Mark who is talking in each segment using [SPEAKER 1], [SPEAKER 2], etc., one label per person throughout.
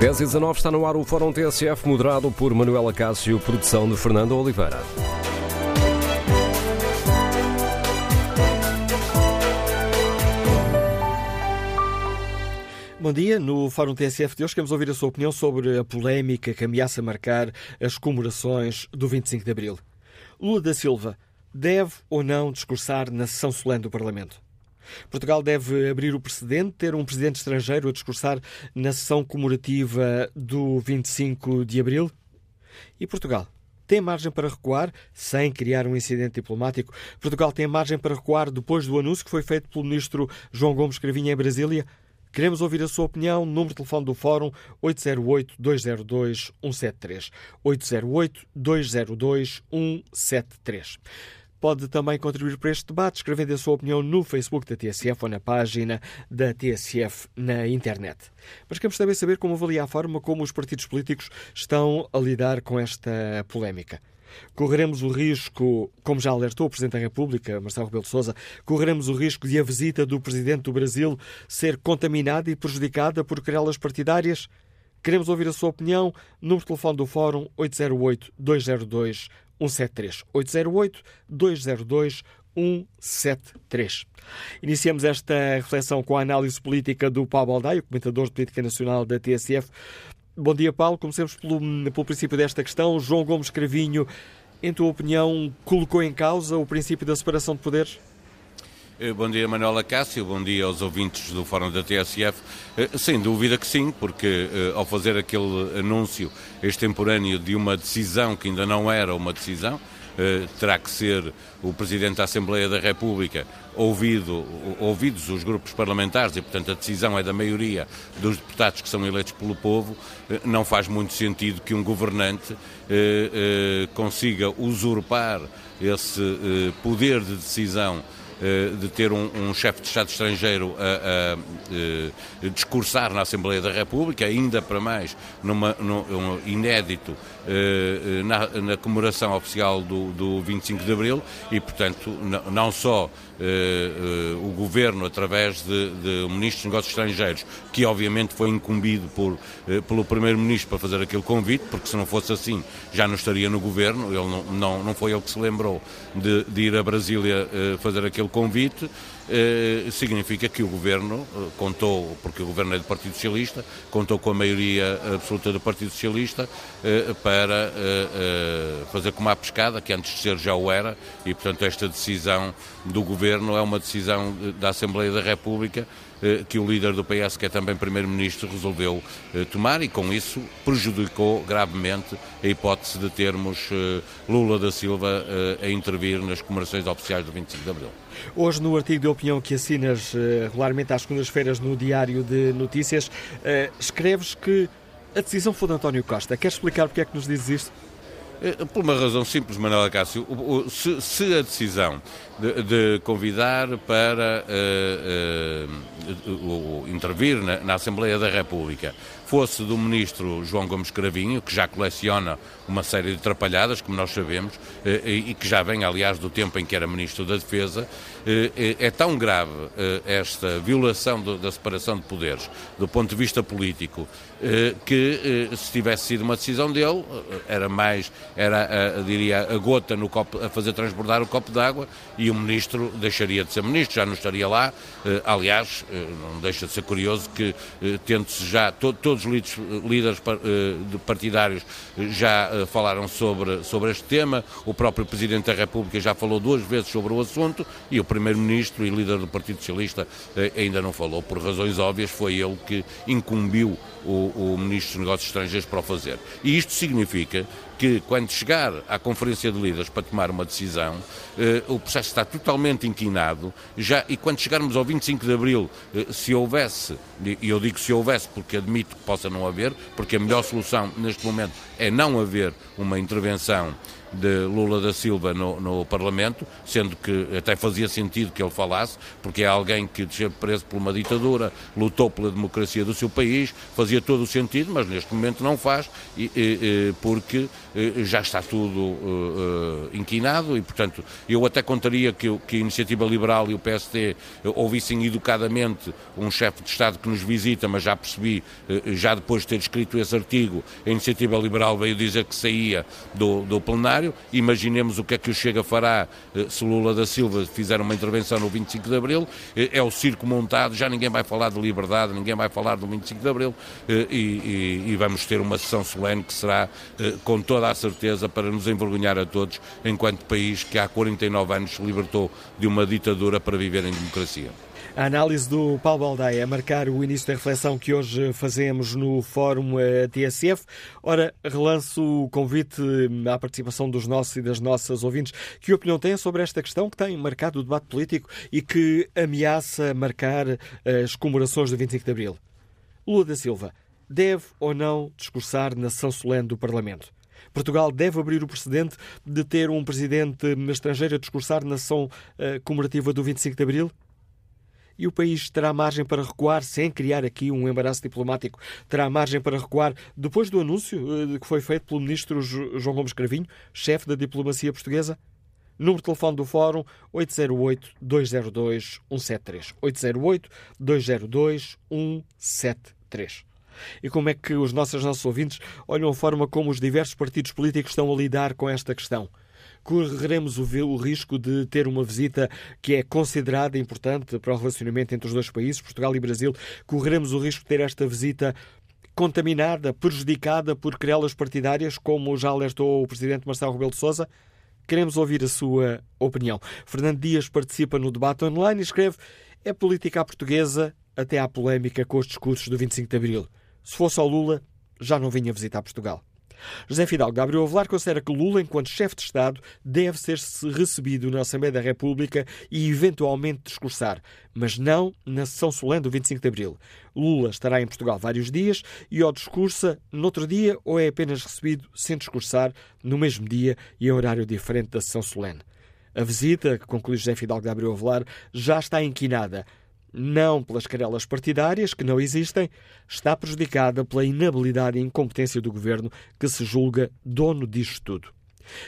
[SPEAKER 1] 10 e 19 está no ar o Fórum TSF, moderado por Manuela Cássio, produção de Fernando Oliveira.
[SPEAKER 2] Bom dia. No Fórum TSF de hoje queremos ouvir a sua opinião sobre a polémica que ameaça marcar as comemorações do 25 de Abril. Lula da Silva deve ou não discursar na sessão solene do Parlamento? Portugal deve abrir o precedente, ter um presidente estrangeiro a discursar na sessão comemorativa do 25 de abril? E Portugal? Tem margem para recuar sem criar um incidente diplomático? Portugal tem margem para recuar depois do anúncio que foi feito pelo ministro João Gomes Cravinha em Brasília? Queremos ouvir a sua opinião. Número de telefone do Fórum 808-202-173. 808-202-173. Pode também contribuir para este debate escrevendo a sua opinião no Facebook da TSF ou na página da TSF na internet. Mas queremos também saber como avalia a forma como os partidos políticos estão a lidar com esta polémica. Correremos o risco, como já alertou o Presidente da República, Marcelo Rebelo de Sousa, correremos o risco de a visita do Presidente do Brasil ser contaminada e prejudicada por querelas partidárias? Queremos ouvir a sua opinião. Número de telefone do Fórum 808-202 173 808 202 173. Iniciamos esta reflexão com a análise política do Paulo Baldaio, comentador de política nacional da TSF. Bom dia, Paulo. Comecemos pelo, pelo princípio desta questão. João Gomes Cravinho, em tua opinião, colocou em causa o princípio da separação de poderes?
[SPEAKER 3] Eh, bom dia, Manuela Cássio. Bom dia aos ouvintes do Fórum da TSF. Eh, sem dúvida que sim, porque eh, ao fazer aquele anúncio extemporâneo de uma decisão que ainda não era uma decisão, terá que ser o Presidente da Assembleia da República ouvido, ouvidos os grupos parlamentares e, portanto, a decisão é da maioria dos deputados que são eleitos pelo povo, não faz muito sentido que um governante consiga usurpar esse poder de decisão de ter um, um chefe de Estado estrangeiro a, a, a, eh, discursar na Assembleia da República, ainda para mais numa, num inédito eh, na, na, comemoração oficial do, do 25 de Abril e, portanto, não só o Governo, através de, de Ministro dos Negócios Estrangeiros, que obviamente foi incumbido por, pelo Primeiro-Ministro para fazer aquele convite, porque se não fosse assim já não estaria no Governo, ele não, não, não foi ele que se lembrou de, de ir a Brasília fazer aquele convite. eh, significa que o Governo eh, contou, porque o Governo é do Partido Socialista, contou com a maioria absoluta do Partido Socialista eh, para fazer como a pescada, que antes de ser já o era, e portanto esta decisão do Governo é uma decisão da Assembleia da República que o líder do PS, que é também Primeiro-Ministro, resolveu tomar e com isso prejudicou gravemente a hipótese de termos Lula da Silva a intervir nas comemorações oficiais do 25 de Abril.
[SPEAKER 2] Hoje, no artigo de opinião que assinas eh, regularmente às segundas-feiras no Diário de Notícias, eh, escreves que a decisão foi de António Costa. Queres explicar porque é que nos dizes isto?
[SPEAKER 3] Eh, por uma razão simples, Manuela Cássio. Se, se a decisão de, de convidar para uh, uh, intervir na, na, Assembleia da República fosse do ministro João Gomes Cravinho, que já coleciona uma série de atrapalhadas, como nós sabemos, uh, e que já vem, aliás, do tempo em que era ministro da Defesa, é tão grave esta violação da separação de poderes do ponto de vista político que se tivesse sido uma decisão dele era mais era diria a gota no copo a fazer transbordar o copo d'água e o ministro deixaria de ser ministro, já não estaria lá. Eh, aliás, eh, não deixa de ser curioso que, eh, tendo-se já, to, todos os líderes, líderes partidários já falaram sobre, sobre este tema, o próprio Presidente da República já falou duas vezes sobre o assunto e o Primeiro-Ministro e líder do Partido Socialista ainda não falou, por razões óbvias, foi ele que incumbiu o, o Ministro dos Negócios Estrangeiros para o fazer. E isto significa que, quando chegar à Conferência de Líderes para tomar uma decisão, eh, o processo está totalmente inquinado já, e quando chegarmos ao 25 de Abril, eh, se houvesse, e eu digo se houvesse porque admito que possa não haver, porque a melhor solução neste momento é não haver uma intervenção de Lula da Silva no, no, Parlamento, sendo que até fazia sentido que ele falasse, porque é alguém que esteve preso por uma ditadura, lutou pela democracia do seu país, fazia todo o sentido, mas neste momento não faz, e, e, porque já está tudo uh, inquinado e, portanto, eu até contaria que, que a Iniciativa Liberal e o PSD ouvissem educadamente um chefe de Estado que nos visita, mas já percebi, já depois de ter escrito esse artigo, a Iniciativa Liberal veio dizer que saía do, do plenário. Imaginemos o que é que o Chega fará eh, se Lula da Silva fizer uma intervenção no 25 de Abril. Eh, é o circo montado, já ninguém vai falar de liberdade, ninguém vai falar do 25 de Abril eh, e, e, e vamos ter uma sessão solene que será, com toda a certeza, para nos envergonhar a todos, enquanto país que há 49 anos se libertou de uma ditadura para viver em democracia.
[SPEAKER 2] A análise do Paulo Baldaia a marcar o início da reflexão que hoje fazemos no Fórum eh, TSF. Ora, relanço o convite à participação dos nossos e das nossas ouvintes. Que opinião têm sobre esta questão que tem marcado o debate político e que ameaça marcar as comemorações do 25 de Abril? Lula da Silva deve ou não discursar na sessão solene do Parlamento? Portugal deve abrir o precedente de ter um presidente estrangeiro a discursar na sessão uh, comemorativa do 25 de Abril? e o país terá margem para recuar sem criar aqui um embaraço diplomático? Terá margem para recuar depois do anúncio eh, que foi feito pelo ministro João Gomes Cravinho, chefe da diplomacia portuguesa? Número de telefone do Fórum 808-202-173. 808-202-173. E como é que os nossos, nossos ouvintes olham a forma como os diversos partidos políticos estão a lidar com esta questão? correremos o, risco de ter uma visita que é considerada importante para o relacionamento entre os dois países, Portugal e Brasil. Correremos o risco de ter esta visita contaminada, prejudicada por querelas partidárias, como já alertou o Presidente Marcelo Rebelo de Sousa? Queremos ouvir a sua opinião. Fernando Dias participa no debate online e escreve: É política portuguesa até à polémica com os discursos do 25 de Abril. Se fosse ao Lula, já não vinha visitar Portugal. José Fidalgo Gabriel Avelar considera que Lula, enquanto chefe de Estado, deve ser recebido na Assembleia da República e eventualmente discursar, mas não na sessão solene do 25 de Abril. Lula estará em Portugal vários dias e ou discursa no outro dia ou é apenas recebido sem discursar no mesmo dia e em horário diferente da sessão solene. A visita, que conclui José Fidalgo Gabriel Avelar, já está inquinada não pelas querelas partidárias, que não existem, está prejudicada pela inabilidade e incompetência do governo, que se julga dono disto tudo.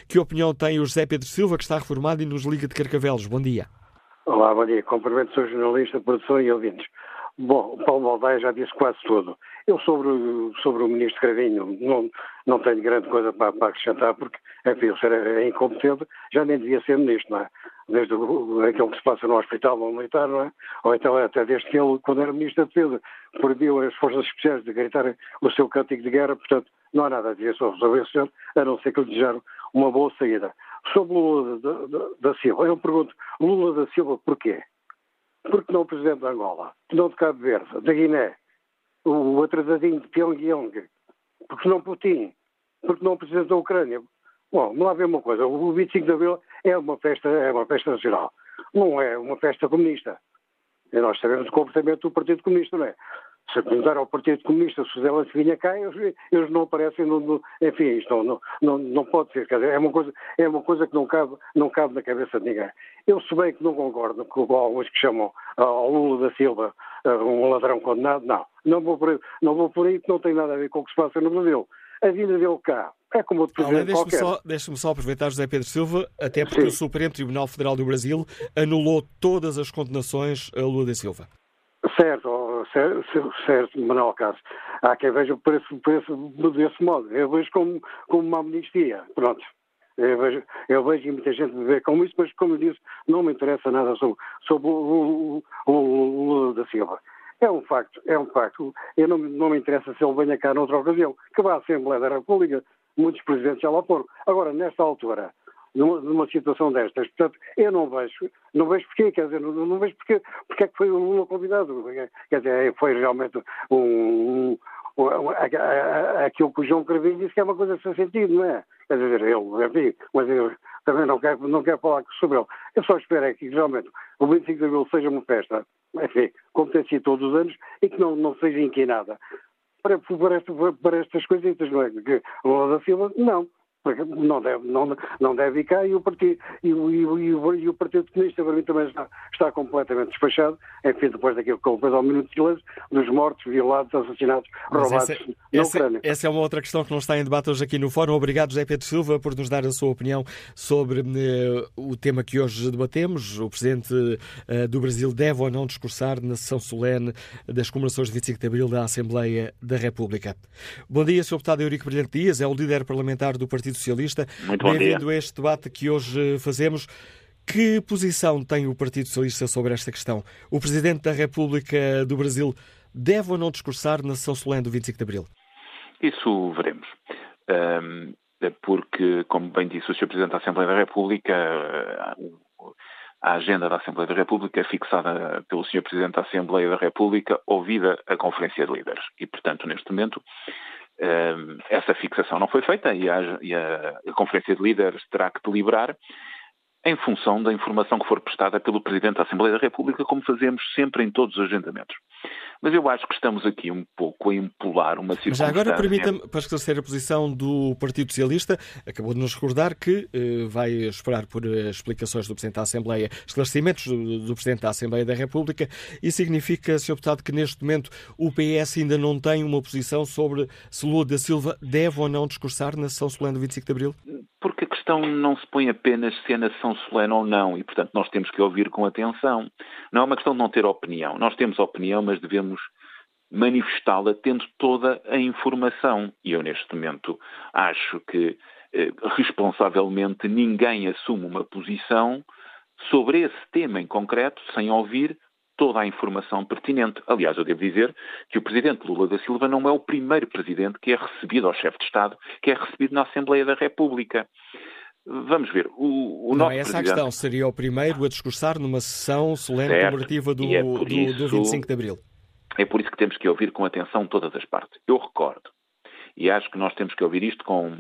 [SPEAKER 2] Que opinião tem o José Pedro Silva, que está reformado e nos liga de Carcavelos? Bom dia.
[SPEAKER 4] Olá, bom dia. Cumprimento, sou jornalista, produção e ouvintes. Bom, o Paulo Baldaia já disse quase tudo. Eu sobre, sobre o ministro Cravinho não, não tenho grande coisa para, para acrescentar, porque, enfim, ele ser é incompetente, já nem devia ser ministro, não é? Desde aquilo que se passa no hospital no militar, não é? Ou então até desde que ele, quando era ministro da Defesa, proibiu as forças especiais de gritar o seu cântico de guerra, portanto, não há nada a dizer sobre esse senhor, a não ser que lhe desejaram uma boa saída. Sobre Lula da, da, da Silva, eu pergunto, Lula da Silva porquê? Porque não o Presidente da Angola, não de Cabo Verde, da Guiné, o atrasadinho de Pyongyang, porque não Putin, porque não o Presidente da Ucrânia. Bom, há ver uma coisa, o 25 de Abril é uma festa, é uma festa nacional, não é uma festa comunista. E nós sabemos o comportamento do Partido Comunista, não é? Se perguntar ao Partido Comunista se o Zelensky vinha cá, eles, eles não aparecem, no, no, enfim, isto não, não, não, pode ser, quer dizer, é uma coisa, é uma coisa que não cabe, não cabe na cabeça de ninguém. Eu, se bem que não concordo com alguns que chamam ao Lula da Silva um ladrão condenado, não. Não vou por aí, não vou por aí que não tem nada a ver com o que se passa no Brasil. A vida dele cá é como outro presidente
[SPEAKER 2] deixe-me só, deixe só aproveitar José Pedro Silva, até porque Sim. o Supremo Tribunal Federal do Brasil anulou todas as condenações a Lula da Silva.
[SPEAKER 4] Certo, certo, Manuel Cássio. Há quem veja o preço, preço desse modo. Eu vejo como, como uma amnistia. Pronto. Eu vejo, eu vejo muita gente ver como isso, mas como eu disse, não me interessa nada sobre, sobre o, Lula da Silva. É um facto, é um facto. Eu não, não me interessa se ele venha cá noutra ocasião, que vá à Assembleia da República, muitos presidentes já lá foram. Agora, nesta altura, numa, numa, situação destas, portanto, eu não vejo, não vejo porquê, quer dizer, não, não vejo porquê, porque é que foi o Lula convidado. Quer dizer, foi realmente um, aquilo que o João Carvalho disse que é uma coisa sem sentido, não é? Quer dizer, ele, enfim, mas eu também não quero, não quero falar sobre ele. Eu só espero é que realmente o 25 de Abril seja uma festa, enfim, como tem sido todos os anos, e que não, não seja inquinada. Para, para, para, estas coisitas, não é? Que o da Silva, não. Não deve, não, não deve ir cá e o Partido, e, o, e, o, e o Partido Comunista para mim também está, está completamente despachado, enfim, depois daquilo que depois ao minuto de silêncio, dos mortos, violados, assassinados, Mas roubados essa, na
[SPEAKER 2] essa, Ucrânia. Essa é uma outra questão que não está em debate hoje aqui no Fórum. Obrigado, José Pedro Silva, por nos dar a sua opinião sobre eh, o tema que hoje debatemos. O Presidente eh, do Brasil deve ou não discursar na sessão solene das comemorações de 25 de Abril da Assembleia da República. Bom dia, Sr. Deputado Eurico Brilhante Dias, é o líder parlamentar do Partido Socialista.
[SPEAKER 5] Muito bom
[SPEAKER 2] Bem-vindo a este debate que hoje fazemos. Que posição tem o Partido Socialista sobre esta questão? O Presidente da República do Brasil deve ou não discursar na sessão solene do 25 de Abril?
[SPEAKER 5] Isso veremos. Um, porque, como bem disse o Sr. Presidente da Assembleia da República, a agenda da Assembleia da República é fixada pelo Sr. Presidente da Assembleia da República, ouvida a Conferência de Líderes. E, portanto, neste momento, essa fixação não foi feita e a, e a, Conferência de Líderes terá que deliberar em função da informação que for prestada pelo Presidente da Assembleia da República, como fazemos sempre em todos os agendamentos. Mas eu acho que estamos aqui um pouco a empolar uma circunstância...
[SPEAKER 2] Mas agora permita-me, para esclarecer a posição do Partido Socialista, acabou de nos recordar que eh, vai esperar por eh, explicações do Presidente da Assembleia, esclarecimentos do, do, Presidente da Assembleia da República, e significa, Sr. Deputado, que neste momento o PS ainda não tem uma posição sobre se Lula da Silva deve ou não discursar na sessão solene do 25 de Abril?
[SPEAKER 5] Porque a questão não se põe apenas se é na sessão solene ou não, e portanto nós temos que ouvir com atenção. Não é uma questão de não ter opinião. Nós temos opinião, mas devemos manifestá-la tendo toda a informação. E eu, neste momento, acho que eh, responsavelmente ninguém assume uma posição sobre esse tema em concreto sem ouvir toda a informação pertinente. Aliás, eu devo dizer que o presidente Lula da Silva não é o primeiro presidente que é recebido ao chefe de Estado, que é recebido na Assembleia da República. Vamos ver. O, o
[SPEAKER 2] não
[SPEAKER 5] é
[SPEAKER 2] essa a questão. Seria o primeiro a discursar numa sessão solene comemorativa do, é do, isso, do 25 de Abril.
[SPEAKER 5] É por isso que temos que ouvir com atenção todas as partes. Eu recordo, e acho que nós temos que ouvir isto com.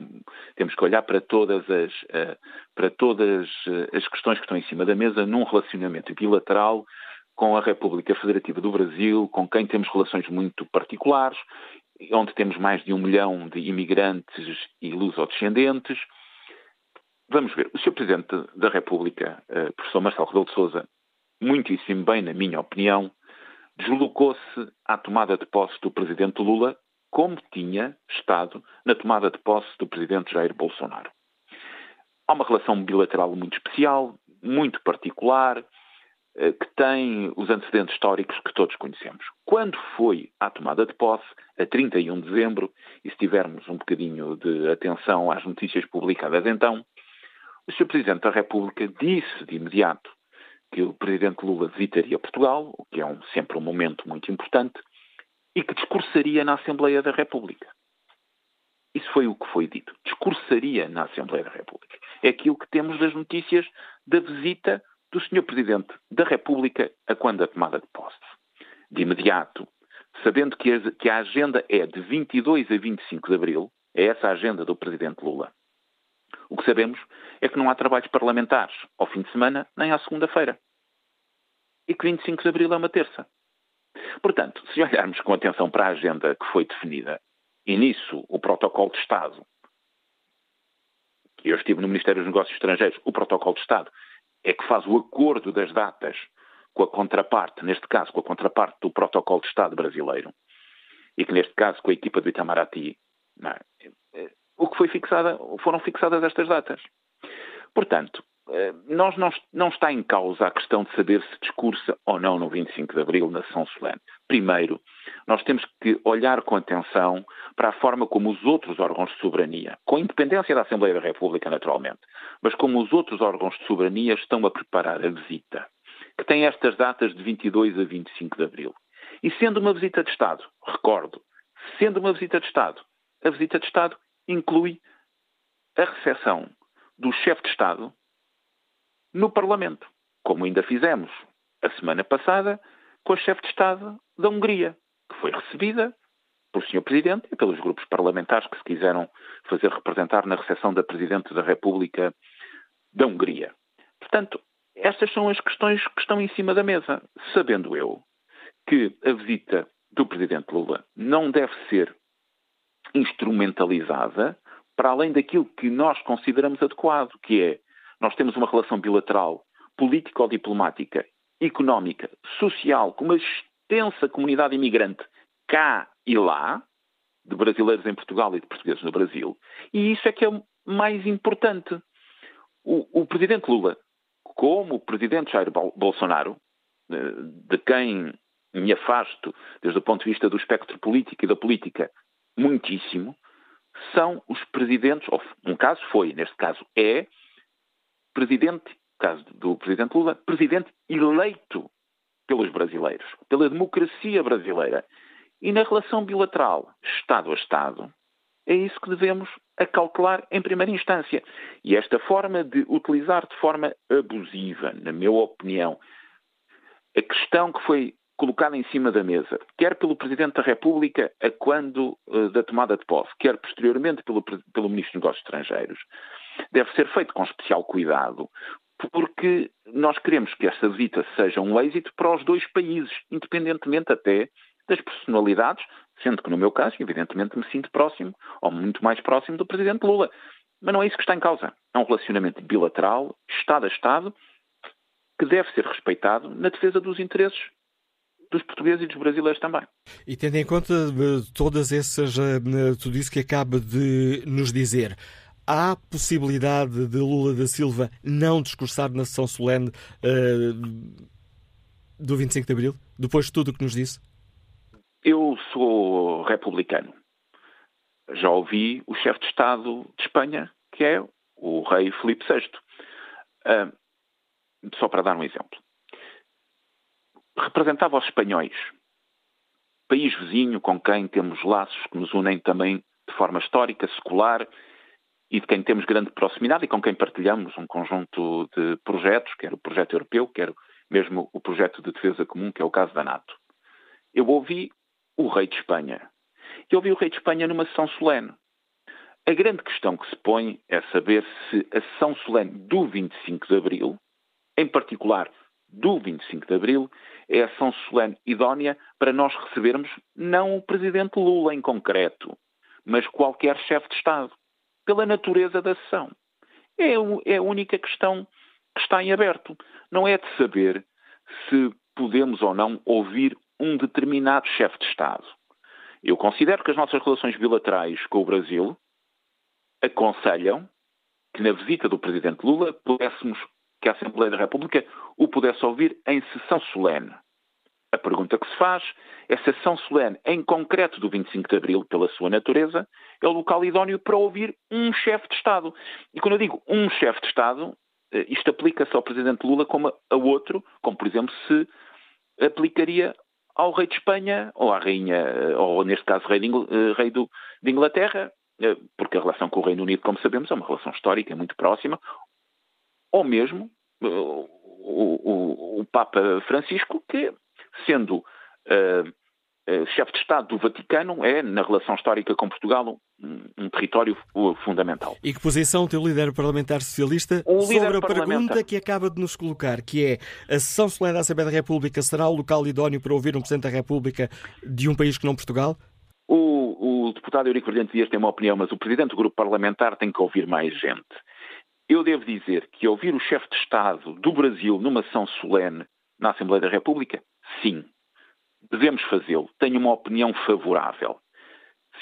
[SPEAKER 5] temos que olhar para todas as, uh, para todas eh, as questões que estão em cima da mesa num relacionamento bilateral com a República Federativa do Brasil, com quem temos relações muito particulares, onde temos mais de um milhão de imigrantes e lusodescendentes. Vamos ver. O Sr. Presidente da República, uh, professor Marcelo Rebelo de Sousa, muitíssimo bem, na minha opinião, deslocou-se à tomada de posse do presidente Lula, como tinha estado na tomada de posse do presidente Jair Bolsonaro. Há uma relação bilateral muito especial, muito particular, eh, que tem os antecedentes históricos que todos conhecemos. Quando foi à tomada de posse, a 31 de dezembro, e se tivermos um bocadinho de atenção às notícias publicadas então, o Sr. Presidente da República disse de imediato que o presidente Lula visitaria Portugal, o que é um, sempre um momento muito importante, e que discursaria na Assembleia da República. Isso foi o que foi dito. Discursaria na Assembleia da República. É aquilo que temos das notícias da visita do Sr. Presidente da República a quando a tomada de posse. De imediato, sabendo que a, que a agenda é de 22 a 25 de abril, é essa a agenda do Presidente Lula. O que sabemos é que não há trabalhos parlamentares ao fim de semana nem à segunda-feira. E que 25 de abril é uma terça. Portanto, se olharmos com atenção para a agenda que foi definida, e nisso o protocolo de Estado, que eu estive no Ministério dos Negócios Estrangeiros, o protocolo de Estado é que faz o acordo das datas com a contraparte, neste caso com a contraparte do protocolo de Estado brasileiro, e que neste caso com a equipa do Itamaraty, é? O que foi fixada, foram fixadas estas datas. Portanto, eh, nós não, não, está em causa a questão de saber se discursa ou não no 25 de Abril na sessão solene. Primeiro, nós temos que olhar com atenção para a forma como os outros órgãos de soberania, com independência da Assembleia da República, naturalmente, mas como os outros órgãos de soberania estão a preparar a visita, que tem estas datas de 22 a 25 de Abril. E sendo uma visita de Estado, recordo, sendo uma visita de Estado, a visita de Estado inclui a recepção do chefe de Estado no Parlamento, como ainda fizemos a semana passada com a chefe de Estado da Hungria, que foi recebida pelo Sr. Presidente e pelos grupos parlamentares que se quiseram fazer representar na recepção da Presidente da República da Hungria. Portanto, estas são as questões que estão em cima da mesa, sabendo eu que a visita do Presidente Lula não deve ser instrumentalizada para além daquilo que nós consideramos adequado, que é nós temos uma relação bilateral político-diplomática, económica, social, com uma extensa comunidade imigrante cá e lá, de brasileiros em Portugal e de portugueses no Brasil, e isso é que é mais importante. O, o presidente Lula, como o presidente Jair Bolsonaro, eh, de quem me afasto desde o ponto de vista do espectro político e da política muitíssimo, são os presidentes, ou um caso foi, neste caso é, presidente, caso do presidente Lula, presidente eleito pelos brasileiros, pela democracia brasileira. E na relação bilateral, Estado a Estado, é isso que devemos acautelar em primeira instância. E esta forma de utilizar de forma abusiva, na minha opinião, a questão que foi colocada em cima da mesa, quer pelo Presidente da República a quando uh, da tomada de posse, quer posteriormente pelo, pelo Ministro dos Negócios Estrangeiros, deve ser feito com especial cuidado, porque nós queremos que essa visita seja um êxito para os dois países, independentemente até das personalidades, sendo que no meu caso, evidentemente, me sinto próximo, ou muito mais próximo do Presidente Lula. Mas não é isso que está em causa. É um relacionamento bilateral, Estado a Estado, que deve ser respeitado na defesa dos interesses dos portugueses e dos brasileiros também.
[SPEAKER 2] E tendo em conta eh, todas essas, eh, tudo isso que acaba de nos dizer, há possibilidade de Lula da Silva não discursar na sessão solene uh, do 25 de Abril, depois de tudo o que nos disse?
[SPEAKER 5] Eu sou republicano. Já ouvi o chefe de Estado de Espanha, que é o rei Filipe VI. Uh, só para dar um exemplo representava os espanhóis, país vizinho com quem temos laços que nos unem também de forma histórica, secular e de quem temos grande proximidade e com quem partilhamos um conjunto de projetos, quer o projeto europeu, quer mesmo o projeto de defesa comum, que é o caso da NATO. Eu ouvi o rei de Espanha. E ouvi o rei de Espanha numa sessão solene. A grande questão que se põe é saber se a sessão solene do 25 de Abril, em particular do 25 de Abril é ação solene idónea para nós recebermos não o Presidente Lula em concreto, mas qualquer chefe de Estado, pela natureza da sessão. É, é a única questão que está em aberto. Não é de saber se podemos ou não ouvir um determinado chefe de Estado. Eu considero que as nossas relações bilaterais com o Brasil aconselham que na visita do Presidente Lula pudéssemos que a Assembleia da República o pudesse ouvir em sessão solene. A pergunta que se faz é se a sessão solene, em concreto do 25 de Abril, pela sua natureza, é o local idóneo para ouvir um chefe de Estado. E quando eu digo um chefe de Estado, eh, isto aplica-se ao Presidente Lula como a outro, como por exemplo se aplicaria ao rei de Espanha, ou à rainha, eh, ou neste caso rei de, eh, rei do, de Inglaterra, porque a relação com o Reino Unido, como sabemos, é uma relação histórica muito próxima, ou mesmo uh, o, o, o, Papa Francisco, que, sendo uh, uh, chefe de Estado do Vaticano, é, na relação histórica com Portugal, um, um território fundamental.
[SPEAKER 2] E que posição tem o líder parlamentar socialista
[SPEAKER 5] o
[SPEAKER 2] sobre a pergunta que acaba de nos colocar, que é a sessão solene da Assembleia da República será o local idóneo para ouvir um Presidente da República de um país que não Portugal?
[SPEAKER 5] O, o deputado Eurico Brilhante Dias tem uma opinião, mas o Presidente do Grupo Parlamentar tem que ouvir mais gente. Eu devo dizer que ouvir o chefe de Estado do Brasil numa sessão solene na Assembleia da República, sim, devemos fazê-lo. Tenho uma opinião favorável.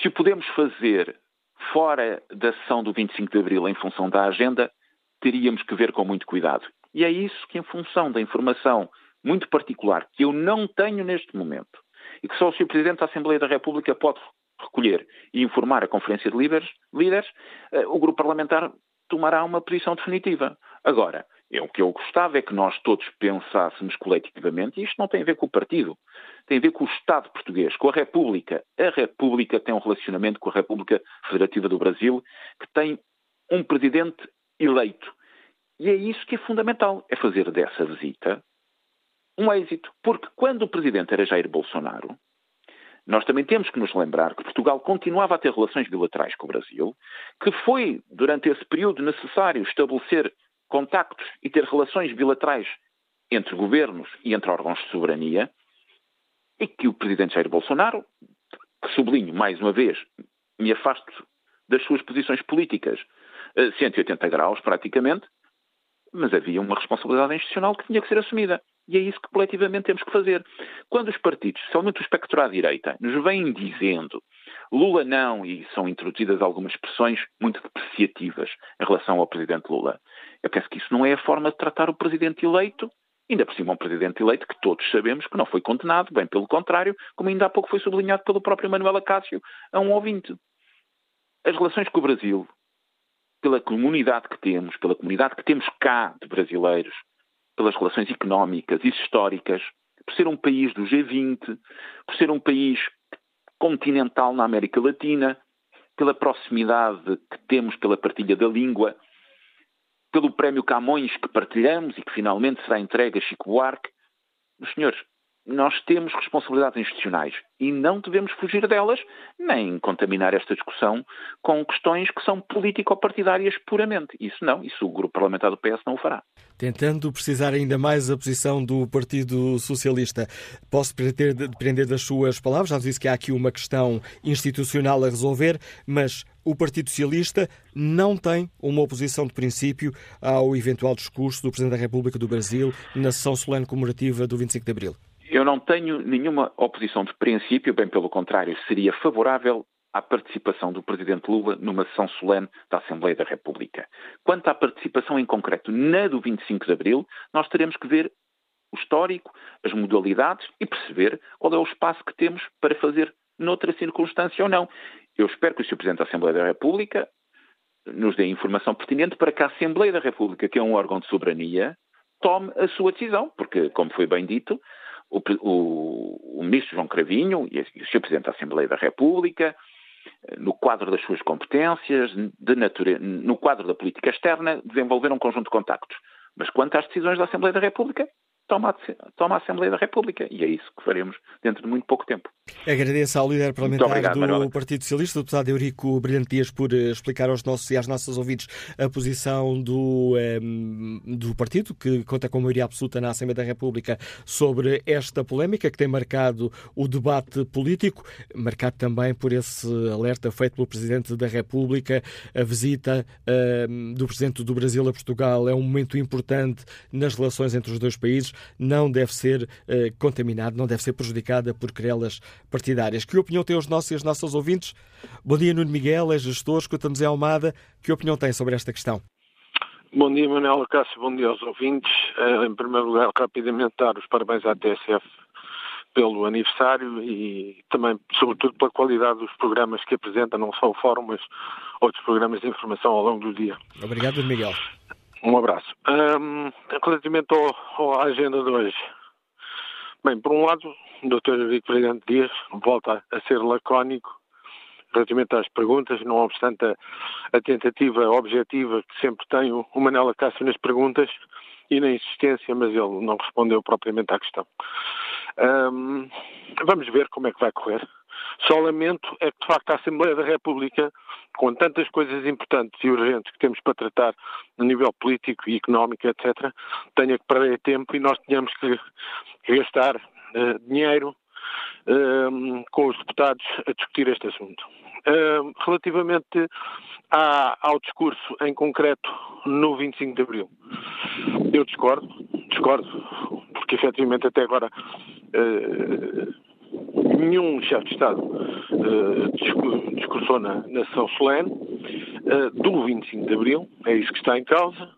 [SPEAKER 5] Se o podemos fazer fora da sessão do 25 de Abril em função da agenda, teríamos que ver com muito cuidado. E é isso que, em função da informação muito particular que eu não tenho neste momento e que só o Sr. Presidente da Assembleia da República pode recolher e informar a Conferência de Líderes, líderes eh, o Grupo Parlamentar tomará uma posição definitiva. Agora, é o que eu gostava é que nós todos pensássemos coletivamente, e isto não tem a ver com o partido, tem a ver com o Estado português, com a República. A República tem um relacionamento com a República Federativa do Brasil, que tem um presidente eleito. E é isso que é fundamental, é fazer dessa visita um êxito. Porque quando o presidente era Jair Bolsonaro, nós também temos que nos lembrar que Portugal continuava a ter relações bilaterais com o Brasil, que foi, durante esse período, necessário estabelecer contactos e ter relações bilaterais entre governos e entre órgãos de soberania, e que o presidente Jair Bolsonaro, que sublinho mais uma vez, me afasto das suas posições políticas 180 graus, praticamente, mas havia uma responsabilidade institucional que tinha que ser assumida. E é isso que coletivamente temos que fazer. Quando os partidos, especialmente o espectro à direita, nos vêm dizendo Lula não, e são introduzidas algumas expressões muito depreciativas em relação ao presidente Lula, eu penso que isso não é a forma de tratar o presidente eleito, ainda por cima um presidente eleito que todos sabemos que não foi condenado, bem pelo contrário, como ainda há pouco foi sublinhado pelo próprio Manuel Acácio a um ouvinte. As relações com o Brasil, pela comunidade que temos, pela comunidade que temos cá de brasileiros, pelas relações económicas e históricas, por ser um país do G20, por ser um país continental na América Latina, pela proximidade que temos pela partilha da língua, pelo prémio Camões que partilhamos e que finalmente será entregue a Chico Buarque. Meus senhores, nós temos responsabilidades institucionais e não devemos fugir delas, nem contaminar esta discussão com questões que são político-partidárias puramente. Isso não, isso o grupo parlamentar do PS não o fará.
[SPEAKER 2] Tentando precisar ainda mais a posição do Partido Socialista, posso depender das suas palavras, já disse que há aqui uma questão institucional a resolver, mas o Partido Socialista não tem uma oposição de princípio ao eventual discurso do Presidente da República do Brasil na sessão solene comemorativa do 25 de Abril.
[SPEAKER 5] Eu não tenho nenhuma oposição de princípio, bem pelo contrário, seria favorável à participação do Presidente Lula numa sessão solene da Assembleia da República. Quanto à participação em concreto na do 25 de Abril, nós teremos que ver o histórico, as modalidades e perceber qual é o espaço que temos para fazer noutra circunstância ou não. Eu espero que o Sr. Presidente da Assembleia da República nos dê informação pertinente para que a Assembleia da República, que é um órgão de soberania, tome a sua decisão, porque, como foi bem dito, o, o, o ministro João Cravinho e o Sr. Presidente da Assembleia da República, eh, no quadro das suas competências, no quadro da política externa, desenvolveram um conjunto de contactos. Mas quanto às decisões da Assembleia da República, toma a, toma a Assembleia da República. E é isso que faremos dentro de muito pouco tempo.
[SPEAKER 2] Agradeço ao líder parlamentar obrigado, do Manuela. Partido Socialista, o deputado Eurico Brilhante Dias, por eh, explicar aos nossos e às nossas ouvintes a posição do, um, ehm, do partido, que conta com maioria absoluta na Assembleia da República, sobre esta polémica que tem marcado o debate político, marcado também por esse alerta feito pelo Presidente da República. A visita um, ehm, do Presidente do Brasil a Portugal é um momento importante nas relações entre os dois países não deve ser uh, contaminada, não deve ser prejudicada por querelas partidárias. Que opinião têm os nossos e as nossas ouvintes? Bom dia, Nuno Miguel, é gestor, escutamos em Almada. Que opinião tem sobre esta questão?
[SPEAKER 6] Bom dia, Manuel Cássio, bom dia aos ouvintes. Uh, em primeiro lugar, rapidamente dar os parabéns à TSF pelo aniversário e também, sobretudo, pela qualidade dos programas que apresenta, não só o fórum, mas outros programas de informação ao longo do dia.
[SPEAKER 2] Obrigado, Miguel.
[SPEAKER 6] Um abraço. Um, relativamente ao, à agenda de hoje. Bem, por um lado, o Dr. Henrique Presidente Dias volta a ser lacónico relativamente às perguntas, não obstante a, a tentativa objetiva que sempre tem o, o Manela Cássio nas perguntas e na insistência, mas ele não respondeu propriamente à questão. Um, vamos ver como é que vai correr. Só lamento é que, de facto, a Assembleia da República, com tantas coisas importantes e urgentes que temos para tratar no nível político e económico, etc., tenha que perder tempo e nós tenhamos que, gastar uh, dinheiro uh, com os deputados a discutir este assunto. Uh, relativamente à, ao discurso em concreto no 25 de Abril, eu discordo, discordo, porque efetivamente até agora uh, nenhum chefe de Estado uh, discursou na, na sessão solene uh, do 25 de Abril, é isso que está em causa.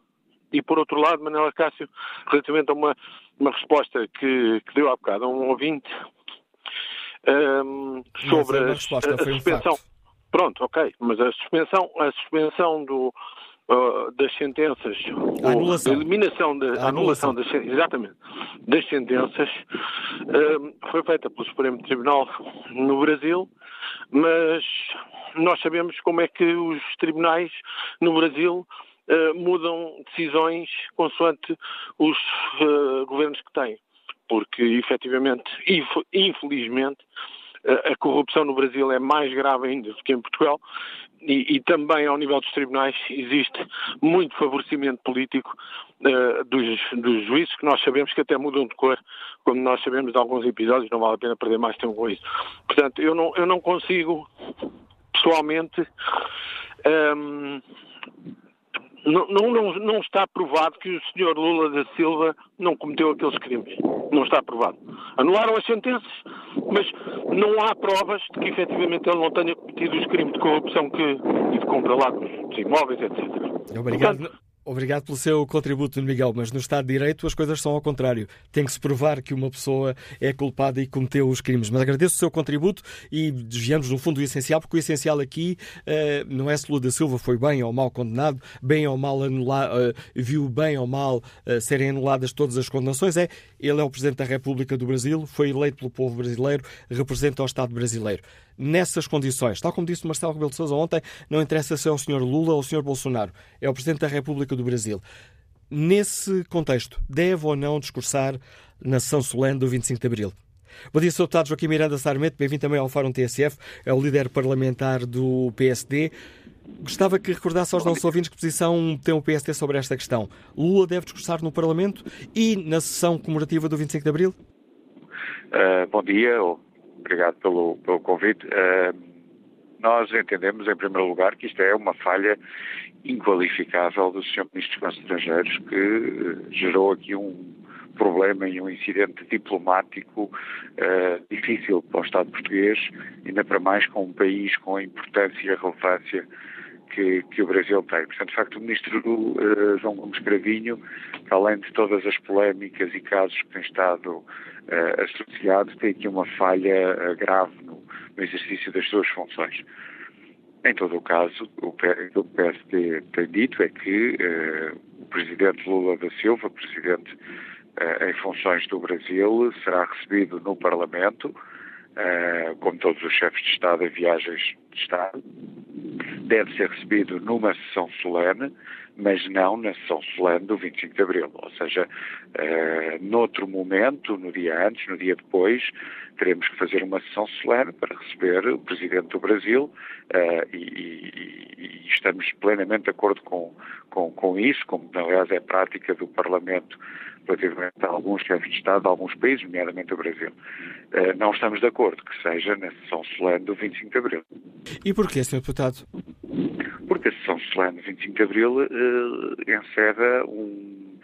[SPEAKER 6] E, por outro lado, Manuela Cássio, relativamente a uma, uma resposta que, que deu há bocado a um ouvinte um, ehm, sobre a, a, a, suspensão. Um Pronto, ok, mas a suspensão, a suspensão do, das sentenças,
[SPEAKER 2] a anulação.
[SPEAKER 6] a eliminação da a anulação, anulação das, exatamente, das sentenças uh, foi feita pelo Supremo Tribunal no Brasil, mas nós sabemos como é que os tribunais no Brasil uh, mudam decisões consoante os governos que têm. Porque, efetivamente, infelizmente, a corrupção no Brasil é mais grave ainda do que em Portugal e, e, também ao nível dos tribunais existe muito favorecimento político uh, dos, dos, juízes, que nós sabemos que até mudam de cor, como nós sabemos de alguns episódios, não vale a pena perder mais tempo com isso. Portanto, eu não, eu não consigo pessoalmente, um, não, não, não, está provado que o senhor Lula da Silva não cometeu aqueles crimes. Não está provado. Anularam as sentenças, mas não há provas de que efetivamente ele não tenha cometido os crimes de corrupção que, e de compra lá dos imóveis, etc.
[SPEAKER 2] Obrigado. Portanto, Obrigado pelo seu contributo, Miguel, mas no Estado de Direito as coisas são ao contrário. Tem que se provar que uma pessoa é culpada e cometeu os crimes. Mas agradeço o seu contributo e desviamos, no fundo, o essencial, porque o essencial aqui uh, não é se Lula da Silva foi bem ou mal condenado, bem ou mal anulado, uh, viu bem ou mal uh, serem anuladas todas as condenações. É, ele é o Presidente da República do Brasil, foi eleito pelo povo brasileiro, representa o Estado brasileiro nessas condições. Tal como disse Marcelo Rebelo de Sousa ontem, não interessa se é o Sr. Lula ou o Sr. Bolsonaro, é o Presidente da República do Brasil. Nesse contexto, deve ou não discursar na sessão solene do 25 de Abril? Bom dia, Sr. Deputado Joaquim Miranda Sarmento, bem-vindo também ao Fórum TSF, é o líder parlamentar do PSD. Gostava que recordasse aos nossos ouvintes que posição tem o PSD sobre esta questão. Lula deve discursar no Parlamento e na sessão comemorativa do 25 de Abril?
[SPEAKER 7] Uh, bom dia, Obrigado pelo, pelo convite. Uh, nós entendemos, em primeiro lugar, que isto é uma falha inqualificável do Sr. Ministro dos Estrangeiros que uh, gerou aqui um problema e um incidente diplomático uh, difícil para o Estado português, ainda para mais com um país com a importância e a relevância que, que, o Brasil tem. Portanto, de facto, o ministro uh, João Gomes Cravinho, além de todas as polémicas e casos que tem estado uh, associado, tem aqui uma falha uh, grave no, no, exercício das suas funções. Em todo o caso, o PSD tem dito é que o presidente Lula da Silva, presidente em funções do Brasil, será recebido no Parlamento, como todos os chefes de Estado em viagens de Estado, deve ser recebido numa sessão solene, mas não na sessão solene do 25 de Abril. Ou seja, uh, noutro momento, no dia antes, no dia depois, teremos que fazer uma sessão solene para receber o Presidente do Brasil uh, e, e, e, estamos plenamente de acordo com, com, com isso, como aliás é prática do Parlamento relativamente a alguns chefes de Estado de alguns países, nomeadamente o Brasil. Uh, não estamos de acordo que seja na sessão solene do 25 de Abril.
[SPEAKER 2] E porquê, Sr. Deputado?
[SPEAKER 7] Porque a sessão solene do 25 de Abril uh, encerra um,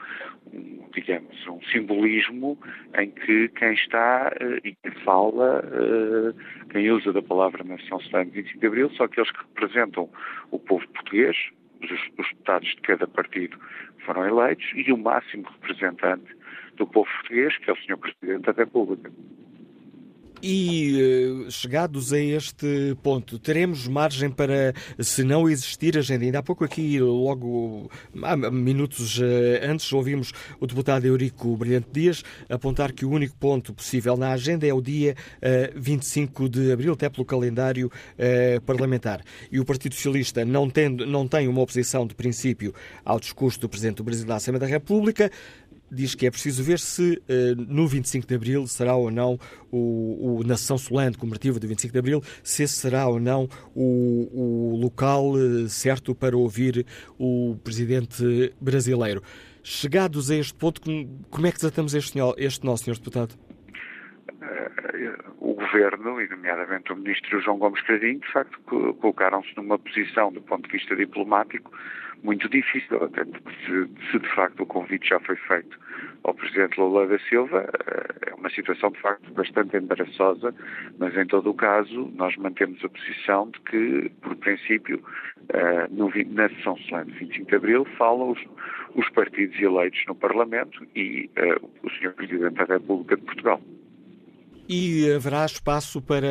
[SPEAKER 7] um, digamos, um simbolismo em que quem está uh, e quem fala, uh, quem usa da palavra na sessão solene do 25 de Abril, são aqueles que representam o povo português, os, os deputados de cada partido foram eleitos, e o máximo representante do povo português, que é o Sr. Presidente da República.
[SPEAKER 2] E uh, chegados a este ponto, teremos margem para, se não existir agenda, ainda há pouco aqui, logo há minutos uh, antes, ouvimos o deputado Eurico Brilhante Dias apontar que o único ponto possível na agenda é o dia uh, eh, 25 de abril, até pelo calendário parlamentar. E o Partido Socialista, não, tendo, não tem uma oposição de princípio ao discurso do Presidente do Brasil da Assembleia da República, diz que é preciso ver se uh, no 25 de Abril será ou não o, o na sessão solene comemorativa do 25 de Abril, se será ou não o, o local uh, certo para ouvir o presidente brasileiro. Chegados a este ponto, como é que tratamos este, este nosso, senhor deputado?
[SPEAKER 7] Uh, o governo, e nomeadamente o ministro João Gomes Cravinho, de facto, colocaram-se numa posição, do ponto de vista diplomático, muito difícil, até se, se, de facto o convite já foi feito ao Presidente Lula da Silva, eh, é uma situação de facto bastante embaraçosa, mas em todo o caso nós mantemos a posição de que, por princípio, eh, no, na sessão solene de 25 de Abril falam os, os partidos eleitos no Parlamento e uh, o Sr. Presidente da República de Portugal.
[SPEAKER 2] E haverá espaço para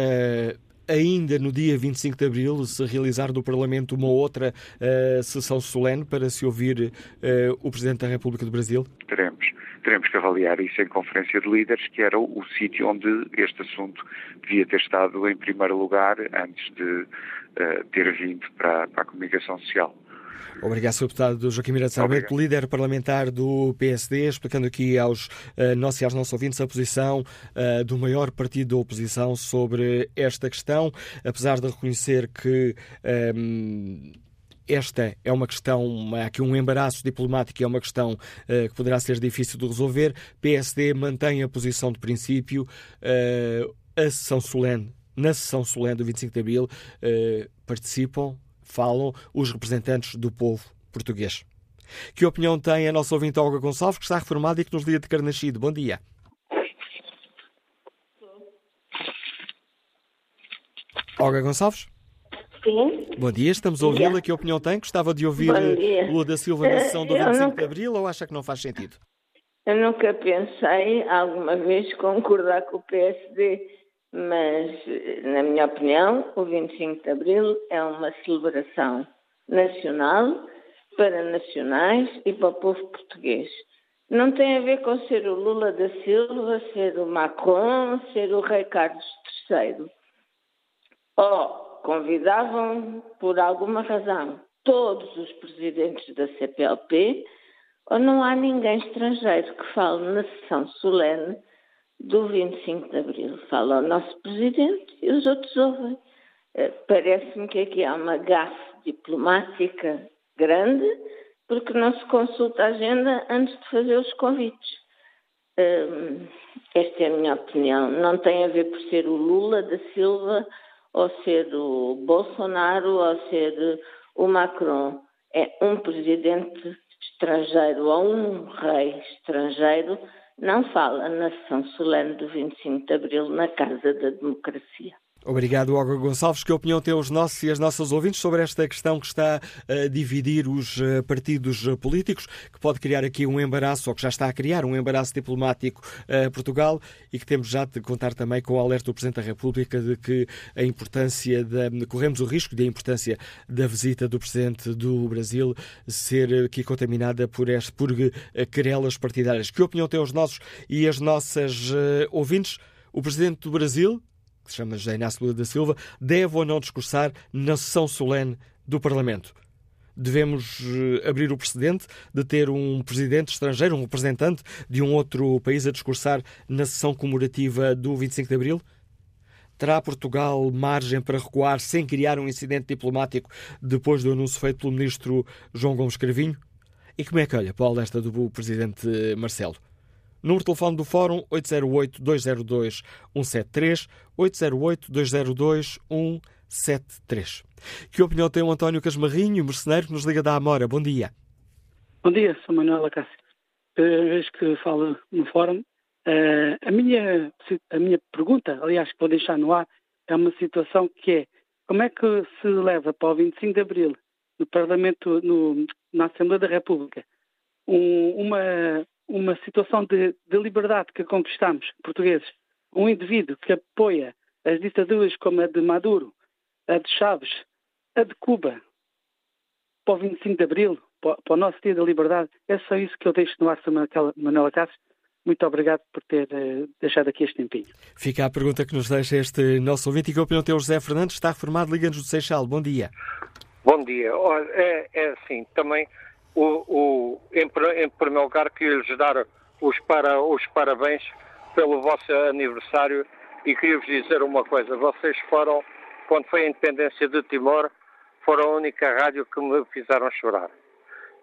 [SPEAKER 2] ainda no dia 25 de abril se realizar no Parlamento uma outra uh, sessão solene para se ouvir uh, o Presidente da República do Brasil?
[SPEAKER 7] Teremos. Teremos que avaliar isso em Conferência de Líderes, que era o, o sítio onde este assunto devia ter estado em primeiro lugar antes de uh, ter vindo para, para a comunicação social.
[SPEAKER 2] Obrigado, Sr. Deputado Joaquim Miranda Sarmento, líder parlamentar do PSD, explicando aqui aos uh, nossos e aos nossos ouvintes a posição uh, do maior partido da oposição sobre esta questão, apesar de reconhecer que. Um, ehm, esta é uma questão, há aqui um embaraço diplomático, é uma questão uh, que poderá ser difícil de resolver. PSD mantém a posição de princípio, uh, a sessão solene na sessão solene do 25 de Abril, eh, participam, falam os representantes do povo português. Que opinião tem a nossa ouvinte Olga Gonçalves, que está reformada e que nos liga de Carnascido? Bom dia. Olga Gonçalves?
[SPEAKER 8] Sim.
[SPEAKER 2] Bom dia, estamos a ouvi-la. Que opinião tem? Gostava de ouvir Lula da Silva na sessão do 25 nunca, de Abril ou acha que não faz sentido?
[SPEAKER 8] Eu nunca pensei alguma vez concordar com o PSD, mas, na minha opinião, o 25 de Abril é uma celebração nacional para nacionais e para o povo português. Não tem a ver com ser o Lula da Silva, ser o Macron, ser o Rei Carlos III. Oh, convidavam, por alguma razão, todos os presidentes da CPLP, ou não há ninguém estrangeiro que fale na sessão solene do 25 de Abril. Fala o nosso presidente e os outros ouvem. Eh, parece-me que aqui há uma gafe diplomática grande, porque não se consulta a agenda antes de fazer os convites. Ehm, esta é a minha opinião. Não tem a ver por ser o Lula da Silva ou ser o Bolsonaro, ou ser o Macron. É um presidente estrangeiro ou um rei estrangeiro não fala na sessão solene do 25 de Abril na Casa da Democracia.
[SPEAKER 2] Obrigado, Olga Gonçalves. Que opinião têm os nossos e as nossas ouvintes sobre esta questão que está a dividir os eh, partidos políticos, que pode criar aqui um embaraço, ou que já está a criar um embaraço diplomático a Portugal e que temos já de contar também com o alerta do Presidente da República de que a importância da. corremos o risco de a importância da visita do Presidente do Brasil ser aqui contaminada por, este, por eh, querelas partidárias. Que opinião têm os nossos e as nossas ouvintes? O Presidente do Brasil, que se chama Inácio Lula da Silva, deve ou não discursar na sessão solene do Parlamento. Devemos eh, abrir o precedente de ter um presidente estrangeiro, um representante de um outro país a discursar na sessão comemorativa do 25 de Abril? Terá Portugal margem para recuar sem criar um incidente diplomático depois do anúncio feito pelo ministro João Gomes Cravinho? E como é que olha para a lesta do presidente Marcelo? Número de telefone do Fórum 808-202-173, 808-202-173. Que opinião tem o António Casmarrinho, mercenário que nos liga da Amora? Bom dia.
[SPEAKER 9] Bom dia, sou Manuel Acácio. Primeira vez que falo no Fórum. Uh, a, minha, a minha pergunta, aliás, que vou deixar no ar, é uma situação que é como é que se leva para o 25 de Abril, no Parlamento, no, na Assembleia da República, um, uma, uma situação de, de liberdade que conquistamos, portugueses. Um indivíduo que apoia as ditaduras como a de Maduro, a de Chaves, a de Cuba, para o 25 de Abril, para, para o nosso dia da liberdade. É só isso que eu deixo no ar, Manuela Cássio. Muito obrigado por ter uh, deixado aqui este tempinho.
[SPEAKER 2] Fica a pergunta que nos deixa este nosso ouvinte e que opinião tem o José Fernandes, está reformado, liga-nos do Seixal. Bom dia.
[SPEAKER 10] Bom dia. É, é assim, também o, o, em, em primeiro lugar, queria-lhes dar os, para, os parabéns pelo vosso aniversário e queria-vos dizer uma coisa. Vocês foram, quando foi a independência de Timor, foram a única rádio que me fizeram chorar.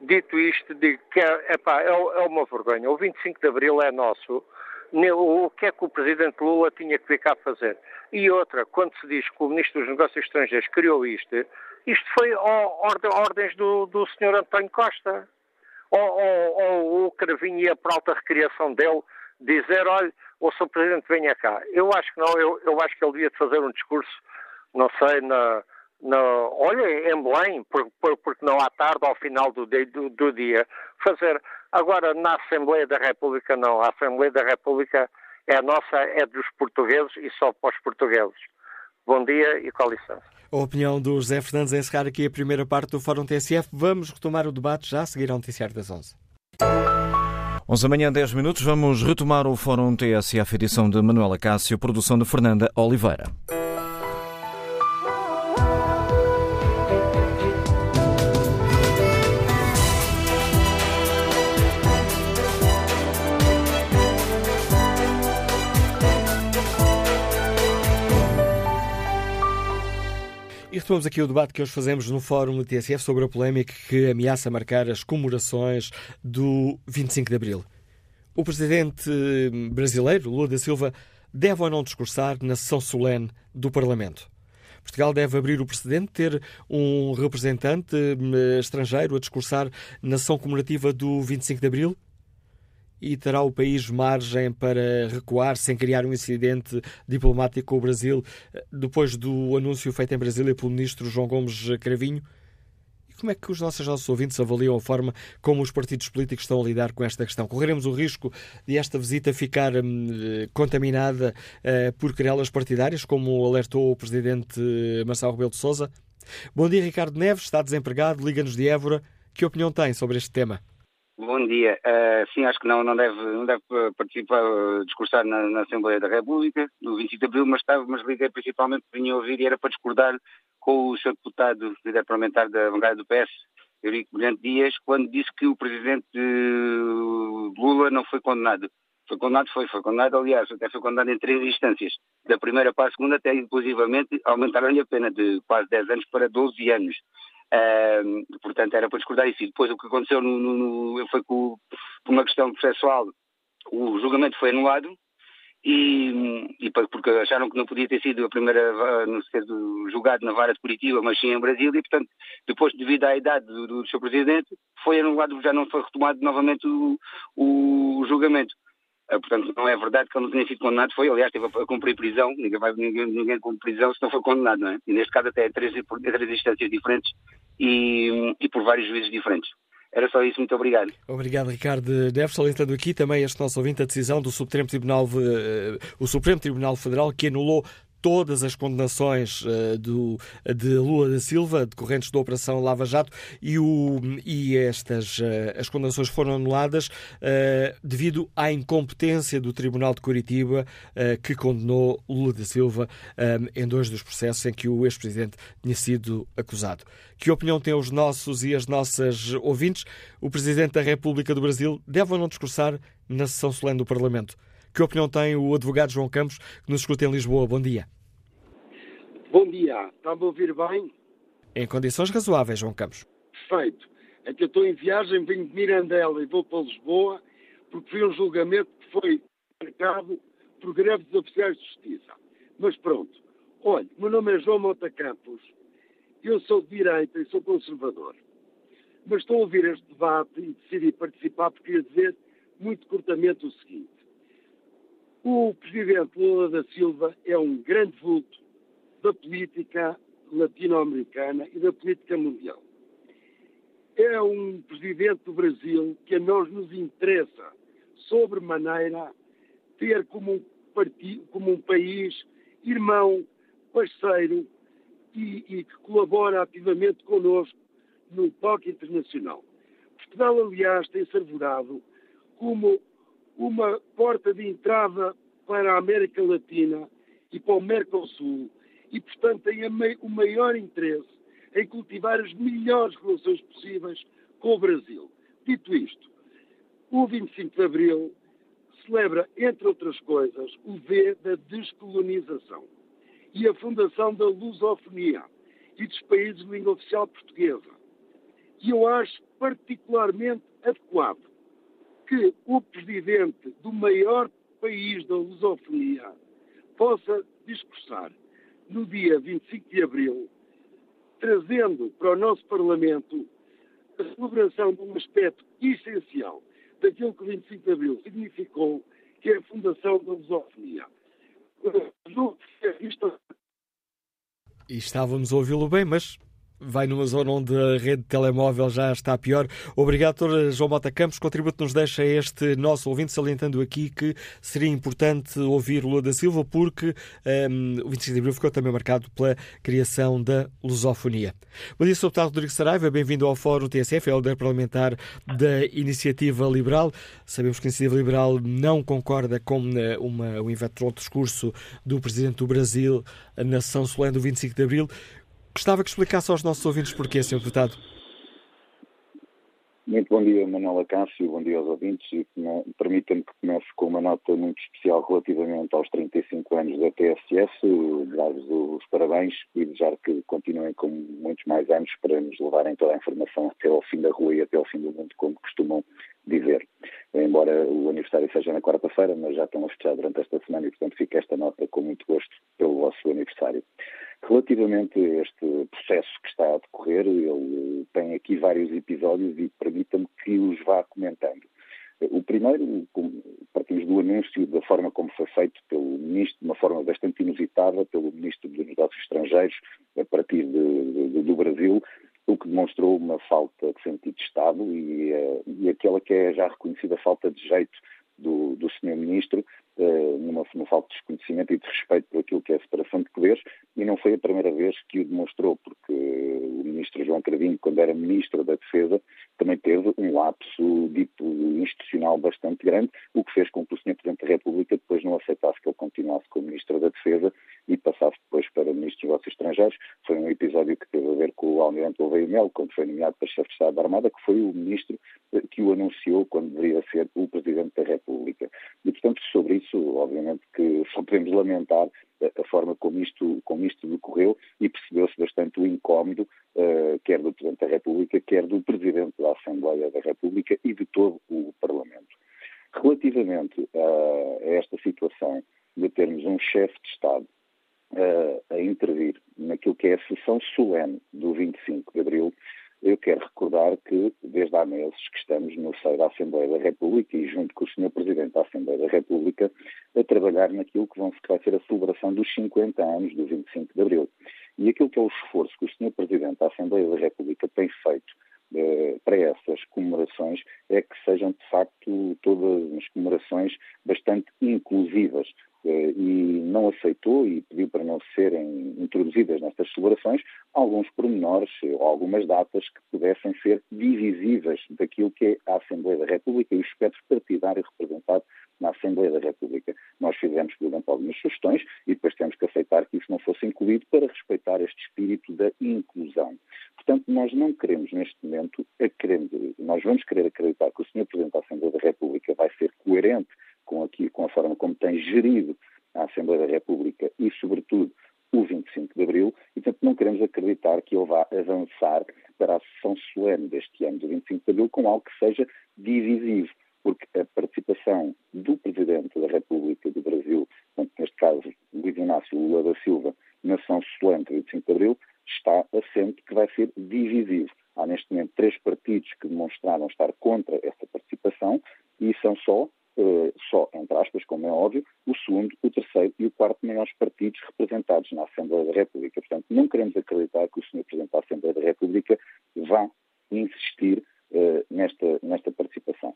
[SPEAKER 10] Dito isto, digo que é, epá, é, é uma vergonha. O 25 de Abril é nosso. O que é que o Presidente Lula tinha que ficar a fazer? E outra, quando se diz que o Ministro dos Negócios Estrangeiros criou isto, isto foi ordens do, do Sr. António Costa. Ou, ou, ou o Cravinho ia para a alta recriação dele dizer, olha, o Sr. Presidente venha cá. Eu acho que não, eu, eu acho que ele devia de fazer um discurso, não sei, na, na olha, em Belém, por, por, porque não há tarde ao final do, do, do dia, fazer. Agora, na Assembleia da República, não. A Assembleia da República é nossa, é dos portugueses e só para os portugueses. Bom dia e com licença.
[SPEAKER 2] A opinião do José Fernandes a encerrar aqui a primeira parte do Fórum TSF. Vamos retomar o debate já a seguir ao noticiário das 11.
[SPEAKER 11] 11 da manhã, 10 minutos. Vamos retomar o Fórum TSF, edição de Manuela Cássio, produção de Fernanda Oliveira.
[SPEAKER 2] Retomamos aqui o debate que hoje fazemos no Fórum do TSF sobre a polémica que ameaça marcar as comemorações do 25 de Abril. O presidente brasileiro, Lula da Silva, deve ou não discursar na sessão solene do Parlamento? Portugal deve abrir o precedente de ter um representante eh, estrangeiro a discursar na sessão comemorativa do 25 de Abril? E terá o país margem para recuar sem criar um incidente diplomático com o Brasil, eh, depois do anúncio feito em Brasília pelo ministro João Gomes Cravinho? Como é que os nossos, nossos ouvintes avaliam a forma como os partidos políticos estão a lidar com esta questão? Correremos o risco de esta visita ficar hum, contaminada uh, por querelas partidárias, como alertou o presidente Marcelo Rebelo de Sousa? Bom dia, Ricardo Neves, está desempregado, liga-nos de Évora. Que opinião tem sobre este tema?
[SPEAKER 12] Bom dia. Uh, sim, acho que não, não deve, não deve participar, discursar na, na, Assembleia da República, no 25 de Abril, mas, estava, mas liguei principalmente porque vinha ouvir e era para discordar com o Sr. Deputado, líder parlamentar da bancada do PS, Eurico Brilhante Dias, quando disse que o Presidente Lula não foi condenado. Foi condenado, foi, foi condenado, aliás, até foi condenado em três instâncias. Da primeira para a segunda, até inclusivamente aumentaram-lhe a pena de quase 10 anos para 12 anos. Uh, portanto, era para discordar isso. E depois o que aconteceu no, no, no, foi que, por uma questão processual, o julgamento foi anulado e, e, porque acharam que não podia ter sido a primeira no ser julgado na vara de Curitiba, mas sim em Brasília, e portanto, depois, devido à idade do, do seu presidente, foi anulado, já não foi retomado novamente o, o julgamento. Uh, portanto, não é verdade que ele não tenha sido condenado, foi, aliás, teve a, cumprir prisão, ninguém, vai, ninguém, ninguém cumpre prisão se não foi condenado, não é? E neste caso até é três, é três instâncias diferentes e, e por vários juízes diferentes. Era só isso, muito obrigado.
[SPEAKER 2] Obrigado, Ricardo Neves. Salientando aqui também este nosso ouvinte a decisão do Supremo Tribunal, uh, o Supremo Tribunal Federal que anulou todas as condenações uh, do, de Lula da Silva, decorrentes da Operação Lava Jato, e, o, e estas uh, as condenações foram anuladas uh, devido à incompetência do Tribunal de Curitiba, que condenou Lula da Silva em dois dos processos em que o ex-presidente tinha sido acusado. Que opinião têm os nossos e as nossas ouvintes? O Presidente da República do Brasil deve ou não discursar na sessão solene do Parlamento? Que opinião tem o advogado João Campos, que nos escuta em Lisboa? Bom dia.
[SPEAKER 13] Bom dia. Está-me a ouvir bem?
[SPEAKER 2] Em condições razoáveis, João Campos.
[SPEAKER 13] Perfeito. É que eu estou em viagem, venho de Mirandela e vou para Lisboa, porque foi um julgamento que foi marcado por greve dos oficiais de justiça. Mas pronto. Olha, meu nome é João Mota Campos. Eu sou de direita e sou conservador. Mas estou a ouvir este debate e decidi participar porque queria dizer muito curtamente o seguinte. O presidente Lula da Silva é um grande vulto da política latino-americana e da política mundial. É um presidente do Brasil que a nós nos interessa, sobremaneira, ter como um, partido, como um país irmão, parceiro e, e que colabora ativamente connosco no palco internacional. Portugal, aliás, tem-se como uma porta de entrada para a América Latina e para o Mercosul e, portanto, tem o maior interesse em cultivar as melhores relações possíveis com o Brasil. Dito isto, o 25 de Abril celebra, entre outras coisas, o V da descolonização e a fundação da lusofonia e dos países de língua oficial portuguesa. E eu acho particularmente adequado que o presidente do maior país da lusofonia possa discursar no dia 25 de abril, trazendo para o nosso Parlamento a celebração de um aspecto essencial daquilo que o 25 de abril significou, que é a fundação da lusofonia.
[SPEAKER 2] E estávamos a ouvi-lo bem, mas vai numa zona onde a rede de telemóvel já está pior. Obrigado, Dr. João Mota Campos. Contributo nos deixa este nosso ouvinte, salientando aqui que seria importante ouvir Lula da Silva, porque um, o 25 de abril ficou também marcado pela criação da lusofonia. Bom dia, Sr. Deputado Rodrigo Saraiva, bem-vindo ao Fórum TSF, é o líder parlamentar da Iniciativa Liberal. Sabemos que a Iniciativa Liberal não concorda com uh, uma, um eventual discurso do Presidente do Brasil na sessão solene do 25 de abril. Gostava que explicasse aos nossos ouvintes porquê, Sr. Deputado.
[SPEAKER 14] Muito bom dia, Manuela Cássio, bom dia aos ouvintes e permita-me que comece com uma nota muito especial relativamente aos 35 anos da TSS. dar-vos os parabéns e desejar que continuem com muitos mais anos para nos levarem toda a informação até ao fim da rua e até ao fim do mundo, como costumam dizer. Embora o aniversário seja na quarta-feira, mas já estão a festejar durante esta semana e, portanto, fica esta nota com muito gosto pelo vosso aniversário. Relativamente a este processo que está a decorrer, ele tem aqui vários episódios e permita-me que os vá comentando. O primeiro, partimos do anúncio da forma como foi feito pelo Ministro, de uma forma bastante inusitada, pelo Ministro dos Negócios Estrangeiros, a partir de, de, do Brasil, o que demonstrou uma falta de sentido de Estado e, uh, e aquela que é já reconhecida falta de jeito do, do Sr. Ministro, numa, numa falta de desconhecimento e de respeito por aquilo que é a separação de poderes, e não foi a primeira vez que o demonstrou, porque o Ministro João Cravinho, quando era Ministro da Defesa, também teve um lapso dito institucional bastante grande, o que fez com que o Sr. Presidente da República depois não aceitasse que ele continuasse como Ministro da Defesa e passasse depois para Ministro dos Negócios Estrangeiros. Foi um episódio que teve a ver com o Almirante Louveio Melo, quando foi nomeado para chefe de Estado da Armada, que foi o Ministro eh, que o anunciou quando deveria ser o Presidente da República. E, portanto, sobre isso, obviamente que só podemos lamentar a forma como isto, como isto decorreu e percebeu-se bastante o incómodo, uh, quer do Presidente da República, quer do Presidente da Assembleia da República e de todo o Parlamento. Relativamente a, a esta situação de termos um chefe de Estado uh, a intervir naquilo que é a sessão solene do 25 de Abril, eu quero recordar que, desde há meses que estamos no seio da Assembleia da República e junto com o Sr. Presidente da Assembleia da República, a trabalhar naquilo que, vão, que vai ser a celebração dos 50 anos do 25 de Abril. E aquilo que é o esforço que o Sr. Presidente da Assembleia da República tem feito eh, para essas comemorações é que sejam, de facto, todas as comemorações bastante inclusivas, e não aceitou e pediu para não serem introduzidas nestas celebrações alguns pormenores ou algumas datas que pudessem ser divisivas daquilo que é a Assembleia da República e o espectro partidário representado na Assembleia da República. Nós fizemos, por exemplo, algumas sugestões e depois temos que aceitar que isso não fosse incluído para respeitar este espírito da inclusão. Portanto, nós não queremos neste momento, nós vamos querer acreditar que o Sr. Presidente da Assembleia da República vai ser coerente com, aqui, com a forma como tem gerido a Assembleia da República e, sobretudo, o 25 de Abril, e, portanto, não queremos acreditar que ele vá avançar para a sessão solene deste ano, do 25 de Abril, com algo que seja divisivo, porque a participação do Presidente da República do Brasil, portanto, neste caso, Luiz Inácio Lula da Silva, na sessão solene do 25 de Abril, está assente que vai ser divisivo. Há neste momento três partidos que demonstraram estar contra esta participação e são só só, entre aspas, como é óbvio, o segundo, o terceiro e o quarto maiores partidos representados na Assembleia da República. Portanto, não queremos acreditar que o Sr. Presidente da Assembleia da República vá insistir uh, nesta, nesta participação.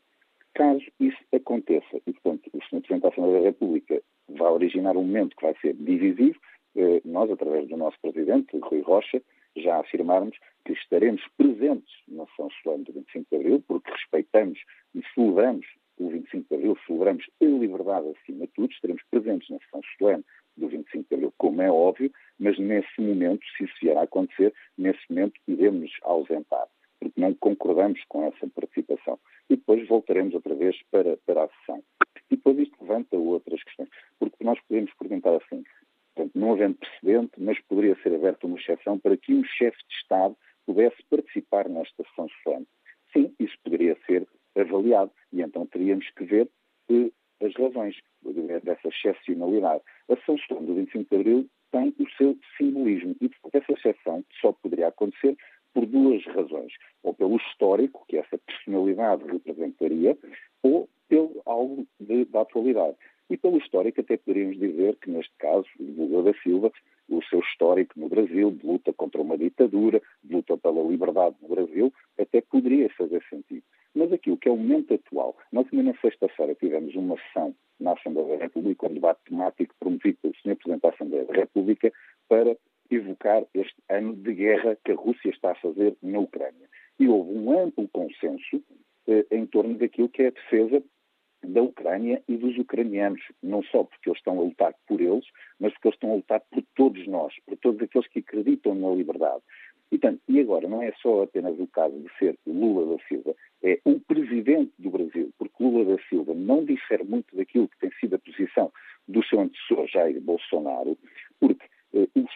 [SPEAKER 14] Caso isso aconteça e, portanto, o Sr. Presidente da Assembleia da República vá originar um momento que vai ser divisivo, uh, nós, através do nosso Presidente, Rui Rocha, já afirmarmos que estaremos presentes na São Solano do 25 de Abril, porque respeitamos e celebramos o 25 de Abril, celebramos a liberdade acima de tudo, estaremos presentes na sessão solene do 25 de Abril, como é óbvio, mas nesse momento, se isso vier a acontecer, nesse momento iremos ausentar, porque não concordamos com essa participação. E depois voltaremos outra vez para, para a sessão. E depois isto levanta outras questões, porque nós podemos perguntar assim, portanto, não havendo precedente, mas poderia ser aberta uma exceção para que um chefe de Estado pudesse participar nesta sessão solene. Sim, isso poderia ser avaliado. E então teríamos que ver eh, as razões dessa excepcionalidade. A Solano do 25 de Abril tem o seu simbolismo e essa exceção só poderia acontecer por duas razões. Ou pelo histórico, que essa personalidade representaria, ou pelo algo de, da atualidade. E pelo histórico até poderíamos dizer que, neste caso, Lula da Silva, o seu histórico no Brasil, de luta contra uma ditadura, de luta pela liberdade no Brasil, até poderia fazer sentido. Mas aqui, o que é o momento atual, nós também na sexta-feira tivemos uma sessão na Assembleia da República, um debate temático promovido pelo Sr. Presidente da Assembleia da República para evocar este ano de guerra que a Rússia está a fazer na Ucrânia. E houve um amplo consenso eh, em torno daquilo que é a defesa da Ucrânia e dos ucranianos, não só porque eles estão a lutar por eles, mas porque eles estão a lutar por todos nós, por todos aqueles que acreditam na liberdade. E, portanto, e agora não é só apenas o caso de ser Lula da Silva, é o presidente do Brasil, porque Lula da Silva não difere muito daquilo que tem sido a posição do seu antecessor Jair Bolsonaro, porque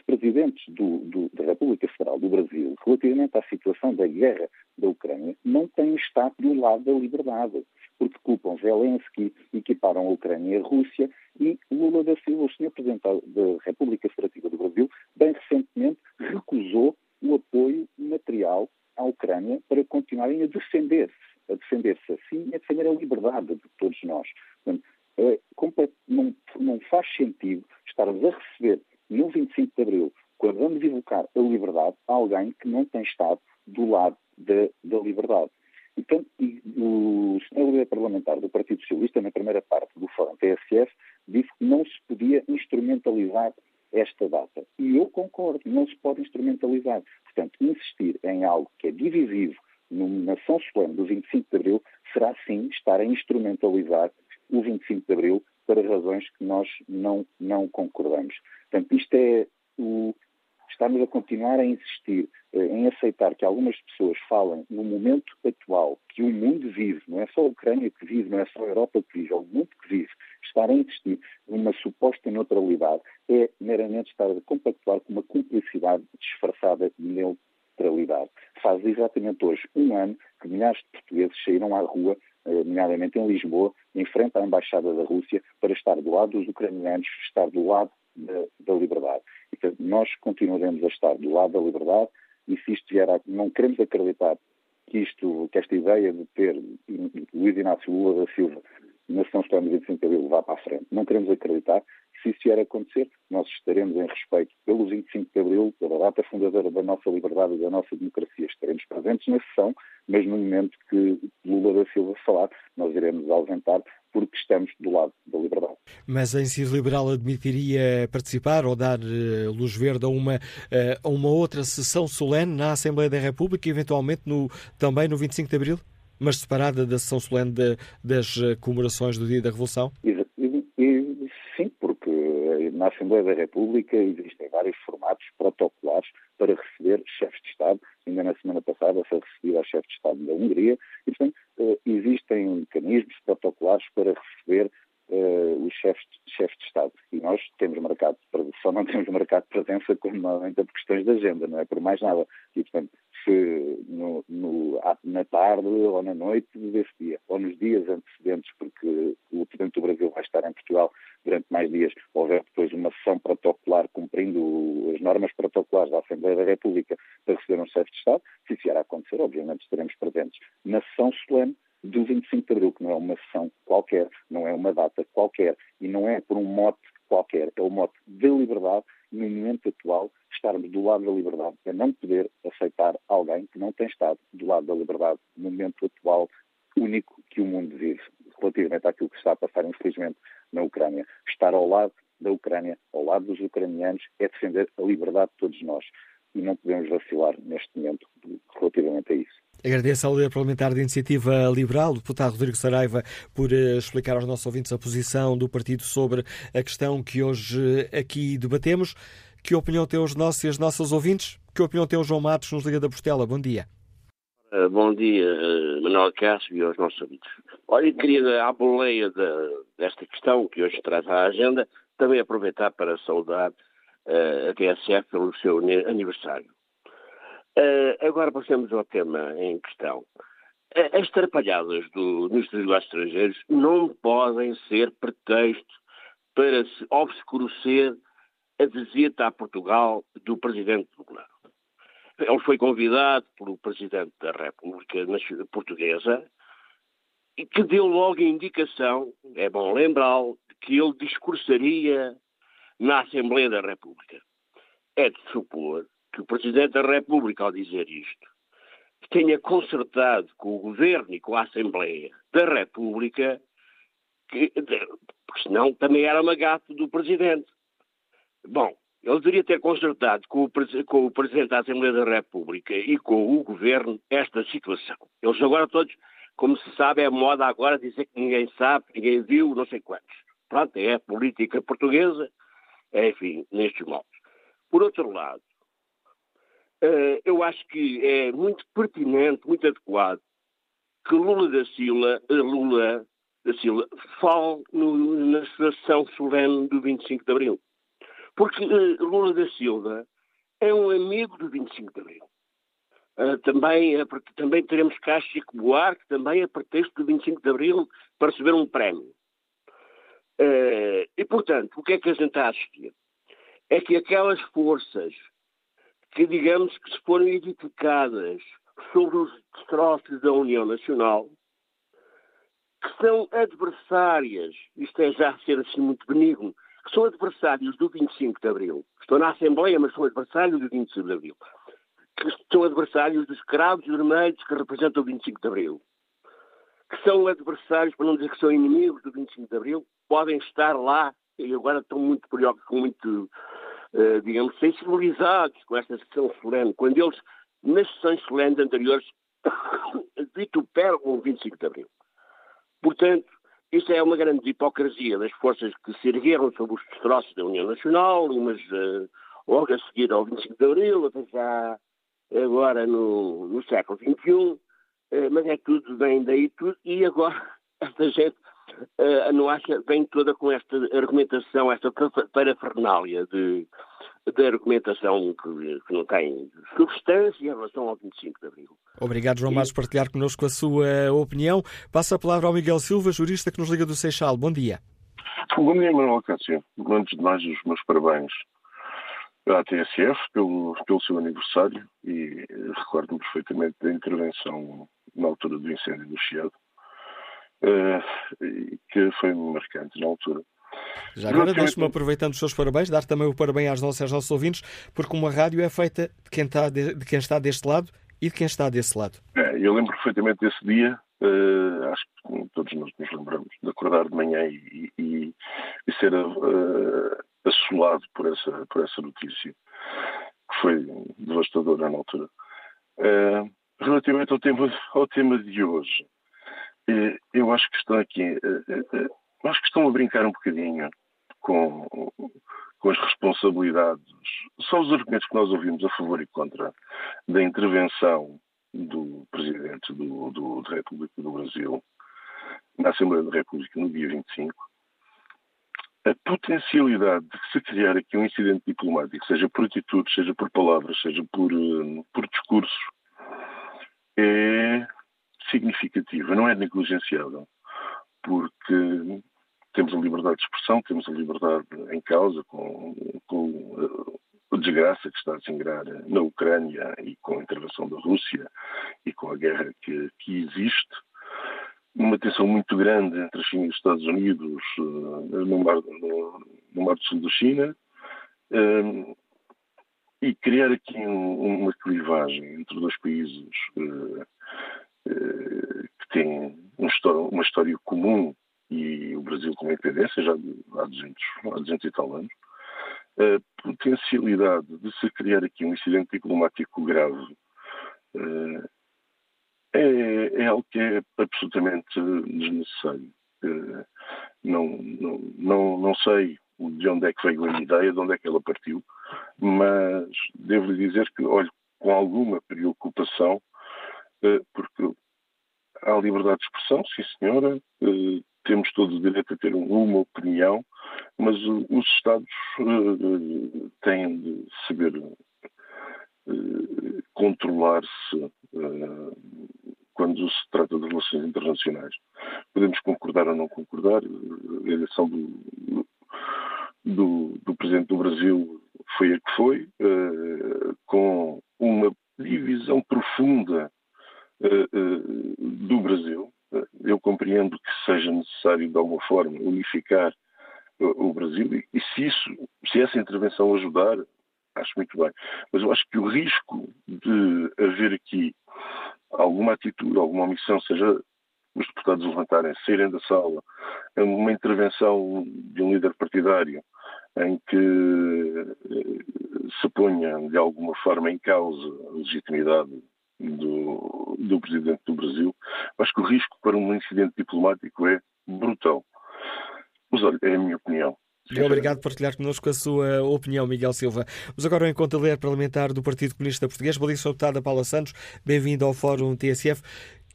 [SPEAKER 14] presidentes do, do, da República Federal do Brasil, relativamente à situação da guerra da Ucrânia, não têm estado do lado da liberdade, porque culpam Zelensky, equiparam a Ucrânia e a Rússia, e Lula da Silva, o senhor presidente da República Federativa do Brasil, bem recentemente recusou o apoio material à Ucrânia para continuarem a defender-se, a defender-se assim e a defender a liberdade de todos nós. Portanto, é, não, não faz sentido estarmos a receber no 25 de Abril, quando vamos invocar a liberdade, alguém que não tem estado do lado da, da liberdade. Então, o senhor líder parlamentar do Partido Socialista, na primeira parte do Fórum TSF, disse que não se podia instrumentalizar esta data. E eu concordo, não se pode instrumentalizar. Portanto, insistir em algo que é divisivo na São Solene do 25 de Abril será sim estar a instrumentalizar o 25 de Abril para razões que nós não, não concordamos. Portanto, isto é o. Estamos a continuar a insistir eh, em aceitar que algumas pessoas falem no momento atual que o mundo vive, não é só a Ucrânia que vive, não é só a Europa que vive, é o mundo que vive. Estar a insistir numa suposta neutralidade é meramente estar a compactuar com uma cumplicidade disfarçada de neutralidade. Faz exatamente hoje um ano que milhares de portugueses saíram à rua eh, nomeadamente em Lisboa, em frente à Embaixada da Rússia, para estar do lado dos ucranianos, estar do lado da, da liberdade. E, portanto, nós continuaremos a estar do lado da liberdade e se isto vier a... Não queremos acreditar que, isto, que esta ideia de ter Luís Inácio Lula da Silva na São Estado 25 de Abril vá para a frente. Não queremos acreditar se isso vier a acontecer, nós estaremos em respeito pelo 25 de Abril, pela data fundadora da nossa liberdade e da nossa democracia. Estaremos presentes na sessão, mas no momento que Lula da Silva falar, nós iremos ausentar porque estamos do lado da liberdade.
[SPEAKER 2] Mas a Iniciativa Liberal admitiria participar ou dar uh, luz verde a uma, uh, a uma outra sessão solene na Assembleia da República, eventualmente no, também no 25 de Abril? Mas separada da sessão solene de, das eh, comemorações do Dia da Revolução?
[SPEAKER 14] na Assembleia da República existem vários formatos protocolares para receber chefes de Estado. Ainda na semana passada foi recebido a chefe de Estado da Hungria. E, portanto, eh, existem mecanismos protocolares para receber uh, os chefes, chefes de Estado. E nós temos marcado, só não temos marcado presença como normalmente por questões de agenda, não é por mais nada. E, portanto, no, no, na tarde ou na noite desse dia, ou nos dias antecedentes, porque o Presidente do Brasil vai estar em Portugal durante mais dias, houver depois uma sessão protocolar cumprindo as normas protocolares da Assembleia da República para receber um chefe de Estado, se isso vier a acontecer, obviamente estaremos presentes na sessão solene do 25 de Abril, que não é uma sessão qualquer, não é uma data qualquer, e não é por um mote qualquer, é o mote da liberdade, no momento atual, estarmos do lado da liberdade, é não poder aceitar alguém que não tem estado do lado da liberdade no momento atual único que o mundo vive, relativamente àquilo que está a passar, infelizmente, na Ucrânia. Estar ao lado da Ucrânia, ao lado dos ucranianos, é defender a liberdade de todos nós. E não podemos vacilar neste momento relativamente a isso.
[SPEAKER 2] Agradeço ao líder parlamentar da Iniciativa Liberal, o deputado Rodrigo Saraiva, por uh, explicar aos nossos ouvintes a posição do partido sobre a questão que hoje uh, aqui debatemos. Que opinião têm os nossos e as nossas ouvintes? Que opinião tem o João Matos, nos Liga da Postela? Bom dia.
[SPEAKER 15] Uh, bom dia, Manuel Cássio e aos nossos ouvintes. Olha, eu queria, à boleia de, desta questão que hoje traz à agenda, também aproveitar para saudar a TSF pelo seu aniversário. Uh, agora passemos ao tema em questão. Uh, as trapalhadas do dos Estrangeiros não podem ser pretexto para se obscurecer a visita a Portugal do Presidente Lula. Ele foi convidado pelo Presidente da República Portuguesa e que deu logo a indicação, é bom lembrá-lo, que ele discursaria na Assembleia da República. É de supor que o Presidente da República, ao dizer isto, tenha consertado com o Governo e com a Assembleia da República, que, porque senão também era uma gato do Presidente. Bom, ele deveria ter consertado com o, com o, Presidente da Assembleia da República e com o Governo esta situação. Eles agora todos, como se sabe, é moda agora dizer que ninguém sabe, ninguém viu, não sei quantos. Pronto, é a política portuguesa, é, enfim, nestes moldes. Por outro lado, Uh, eu acho que é muito pertinente, muito adequado que Lula da Silva, uh, Lula da Silva fale na sessão solene do 25 de Abril. Porque uh, Lula da Silva é um amigo do 25 de Abril. Uh, também, uh, também teremos cá Chico Buarque, também a pretexto do 25 de Abril, para receber um prémio. Uh, e, portanto, o que é que a gente está a assistir? É que aquelas forças que, digamos, que se foram edificadas sobre os destroços da União Nacional, que são adversárias, isto é já ser assim muito benigno, que são adversários do 25 de Abril. Estão na Assembleia, mas são adversários do 25 de Abril. Que são adversários dos cravos vermelhos que representam o 25 de Abril. Que são adversários, para não dizer que são inimigos do 25 de Abril, podem estar lá e agora estão muito preocupados, muito, uh, digamos, sensibilizados com esta sessão solene, quando eles, nas sessões solenes anteriores, vituperam o 25 de Abril. Portanto, isso é uma grande hipocrisia das forças que se ergueram sobre os destroços da União Nacional, umas uh, logo a seguir ao 25 de Abril, já agora no, no século XXI, uh, mas é tudo, vem daí tudo, e agora esta gente uh, não acha, vem toda com esta argumentação, esta parafernália de, de argumentação que, que, não tem substância em relação ao 25 de Abril.
[SPEAKER 2] Obrigado, João Matos, por partilhar connosco a sua opinião. Passa a palavra ao Miguel Silva, jurista que nos liga do Seixal. Bom dia.
[SPEAKER 16] Bom dia, Manuel Cássio. Antes de mais, os meus parabéns à TSF pelo, pelo seu aniversário e recordo-me perfeitamente da intervenção na altura do incêndio do Chiado, uh, que foi marcante na altura.
[SPEAKER 2] Já agora deixe-me, aproveitando os seus parabéns, dar também o parabéns às nossas, aos nossos ouvintes, porque uma rádio é feita de quem, está de, de quem está deste lado e de quem está desse lado.
[SPEAKER 16] É, eu lembro perfeitamente desse dia, uh, acho que todos nós nos lembramos, de acordar de manhã e, e, e ser uh, assolado por essa, por essa notícia, que foi devastadora na altura. Uh, relativamente ao tema, ao tema de hoje, eu acho que estão aqui acho que estão a brincar um bocadinho com, com as responsabilidades. São os argumentos que nós ouvimos a favor e contra da intervenção do Presidente do, do, da República do Brasil na Assembleia da República no dia 25. A potencialidade de se criar aqui um incidente diplomático, seja por atitudes, seja por palavras, seja por, eh, por discursos, é significativa, não é negligenciável, porque temos a liberdade de expressão, temos a liberdade em causa com, com a desgraça que está a sangrar na Ucrânia e com a intervenção da Rússia e com a guerra que, que existe. Uma tensão muito grande entre a China e os Estados Unidos uh, no, mar, no, no, mar do Sul da China. Um, e criar aqui um, uma clivagem entre dois países uh, uh, que têm um, uma história comum e o Brasil com independência já há 200, há 200 e tal anos, a potencialidade de se criar aqui um incidente diplomático grave uh, é, é, algo que é absolutamente desnecessário. Uh, não, não, não, não sei de onde é que veio a ideia, de onde é que ela partiu, mas devo dizer que olho com alguma preocupação, uh, porque há liberdade de expressão, sim senhora, temos todo o direito a ter uma opinião, mas os Estados uh, têm de saber uh, controlar-se quando se trata de relações internacionais. Podemos concordar ou não concordar, a eleição do, do, do Presidente do Brasil foi a que foi, com uma divisão profunda do Brasil, eu compreendo que seja necessário, de alguma forma, unificar o Brasil e se isso, se essa intervenção ajudar, acho muito bem. Mas eu acho que o risco de haver aqui alguma atitude, alguma omissão, seja os deputados levantarem, saírem da sala, uma intervenção de um líder partidário em que eh, se ponha de alguma forma em causa a legitimidade do, do Presidente do Brasil, acho que o risco para um incidente diplomático é brutal. Mas olha, é a minha opinião.
[SPEAKER 2] Obrigado por partilhar connosco a sua opinião, Miguel Silva. Mas agora, enquanto ler parlamentar do Partido Comunista Português, Baliça Deputada Paula Santos, bem-vindo ao Fórum TSF.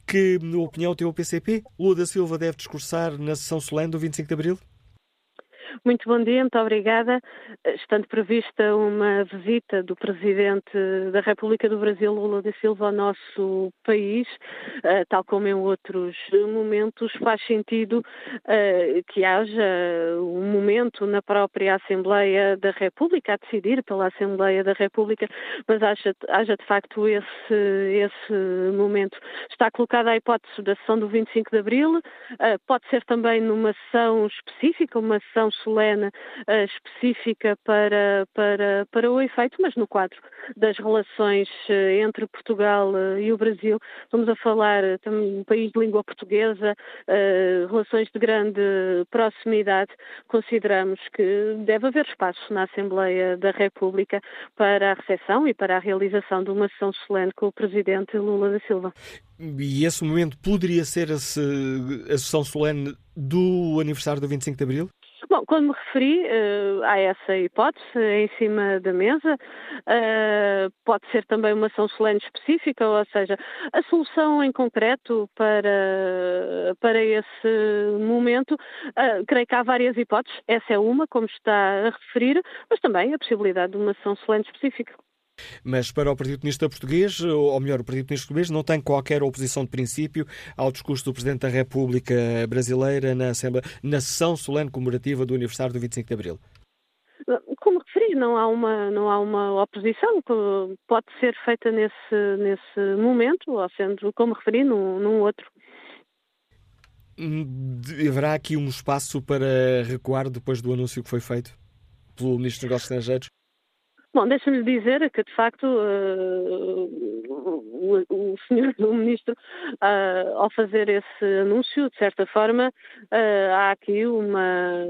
[SPEAKER 2] Que opinião tem o PCP? Lula da Silva deve discursar na sessão solene do 25 de Abril?
[SPEAKER 17] Muito bom dia, muito obrigada. Estando prevista uma visita do Presidente da República do Brasil, Lula da Silva, ao nosso país, eh, tal como em outros momentos, faz sentido eh, que haja um momento na própria Assembleia da República, a decidir pela Assembleia da República, mas haja, haja de facto esse, esse momento. Está colocada a hipótese da sessão do 25 de Abril, eh, pode ser também numa sessão específica, uma sessão solene uh, específica para, para, para o efeito, mas no quadro das relações uh, entre Portugal uh, e o Brasil. Estamos a falar também um país de língua portuguesa, relações de grande proximidade. Consideramos que deve haver espaço na Assembleia da República para a recepção e para a realização de uma sessão solene com o Presidente Lula da Silva.
[SPEAKER 2] E esse momento poderia ser a sessão solene do aniversário do 25 de Abril?
[SPEAKER 17] Bom, quando me referi uh, a essa hipótese em cima da mesa, uh, pode ser também uma ação solene específica, ou seja, a solução em concreto para, para esse momento, uh, creio que há várias hipóteses, essa é uma, como está a referir, mas também a possibilidade de uma ação solene específica.
[SPEAKER 2] Mas para o Partido Comunista Português, ou melhor, o Partido Comunista Português não tem qualquer oposição de princípio ao discurso do Presidente da República Brasileira na, Assembleia, na sessão solene comemorativa do aniversário do 25 de Abril.
[SPEAKER 17] Como referi, não há uma, não há uma oposição que pode ser feita nesse, nesse momento, ou sendo, como referi, num, num outro.
[SPEAKER 2] Haverá aqui um espaço para recuar depois do anúncio que foi feito pelo Ministro dos Negócios Estrangeiros?
[SPEAKER 17] Bom, deixa-me dizer que, de facto, uh, o, o, senhor o ministro, uh, ao fazer esse anúncio, de certa forma, uh, há aqui uma,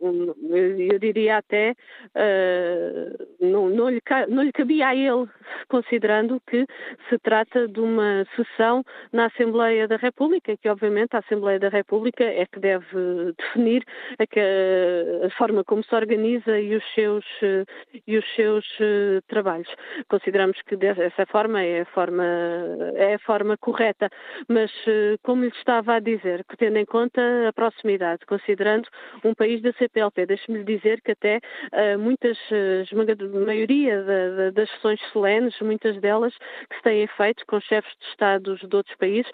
[SPEAKER 17] eu diria até, uh, não, não, lhe, não lhe cabia a ele, considerando que se trata de uma sessão na Assembleia da República, que obviamente a Assembleia da República é que deve definir a, que, a forma como se organiza e os seus, e os seus uh, trabalhos. Consideramos que dessa forma é a forma, é a forma correta, mas uh, como lhe estava a dizer, que tendo em conta a proximidade, considerando um país da CPLP. Deixe-me dizer que até uh, muitas, uh, maioria da, da, das sessões solenes, muitas delas que se têm feito com chefes de Estados de outros países,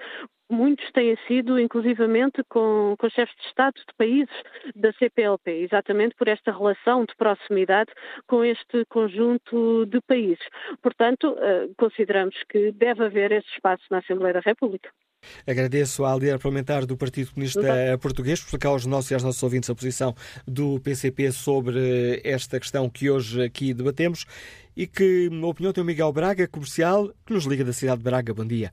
[SPEAKER 17] muitos têm sido, inclusivamente, com, com chefes de Estado de países da CPLP, exatamente por esta relação de proximidade com este conjunto de países. Portanto, uh, consideramos que deve haver esse espaço na Assembleia da República.
[SPEAKER 2] Agradeço à líder parlamentar do Partido Comunista Português por explicar aos nossos e aos nossos ouvintes a posição do PCP sobre esta questão que hoje aqui debatemos e que, na opinião, tem o Miguel Braga, comercial, que nos liga da cidade de Braga. Bom dia.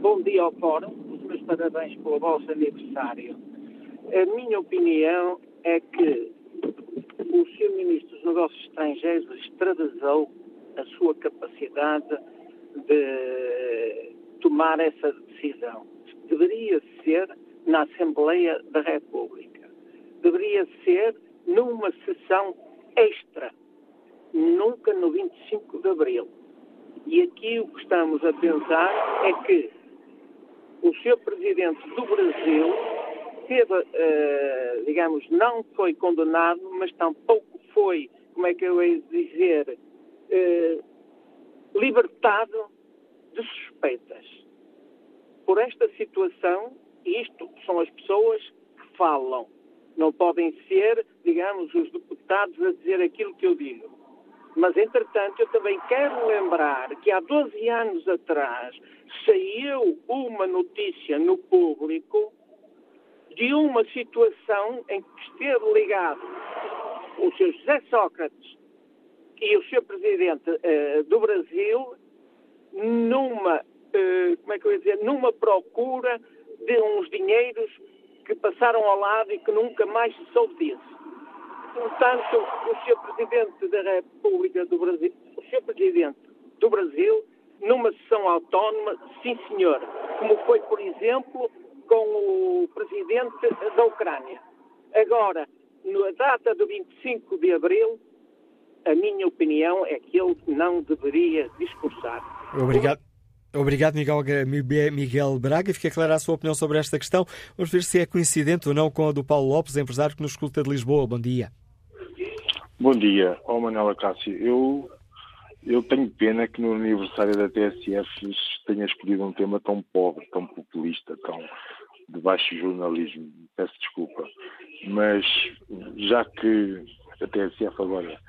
[SPEAKER 18] Bom dia ao Fórum. Os meus parabéns pelo vosso aniversário. A minha opinião é que o Sr. Ministro dos Negócios Estrangeiros extravasou a sua capacidade de tomar essa decisão. Deveria ser na Assembleia da República. Deveria ser numa sessão extra, nunca no 25 de Abril. E aqui o que estamos a pensar é que o Sr. Presidente do Brasil teve, uh, digamos, não foi condenado, mas tampouco foi, como é que eu ia dizer, uh, libertado de suspeitas. Por esta situação, isto são as pessoas que falam. Não podem ser, digamos, os deputados a dizer aquilo que eu digo. Mas, entretanto, eu também quero lembrar que há 12 anos atrás saiu uma notícia no público de uma situação em que esteve ligado o Sr. José Sócrates e o Sr. Presidente uh, do Brasil numa, uh, como é que eu ia dizer, numa procura de uns dinheiros que passaram ao lado e que nunca mais se soube disso. Portanto, o Sr. Presidente da República do Brasil, o Sr. Presidente do Brasil, numa sessão autónoma, sim senhor, como foi, por exemplo, com o Presidente da Ucrânia. Agora, na data do 25 de Abril, a minha opinião é que ele não deveria discursar.
[SPEAKER 2] Obrigado. Obrigado, Miguel, Miguel Braga. Fica clara a sua opinião sobre esta questão. Vamos ver se é coincidente ou não com a do Paulo Lopes, empresário que nos escuta de Lisboa. Bom dia.
[SPEAKER 19] Bom dia, oh, Manuela Cássio. Eu, eu tenho pena que no aniversário da TSF tenha escolhido um tema tão pobre, tão populista, tão de baixo jornalismo. Peço desculpa. Mas já que a TSF agora,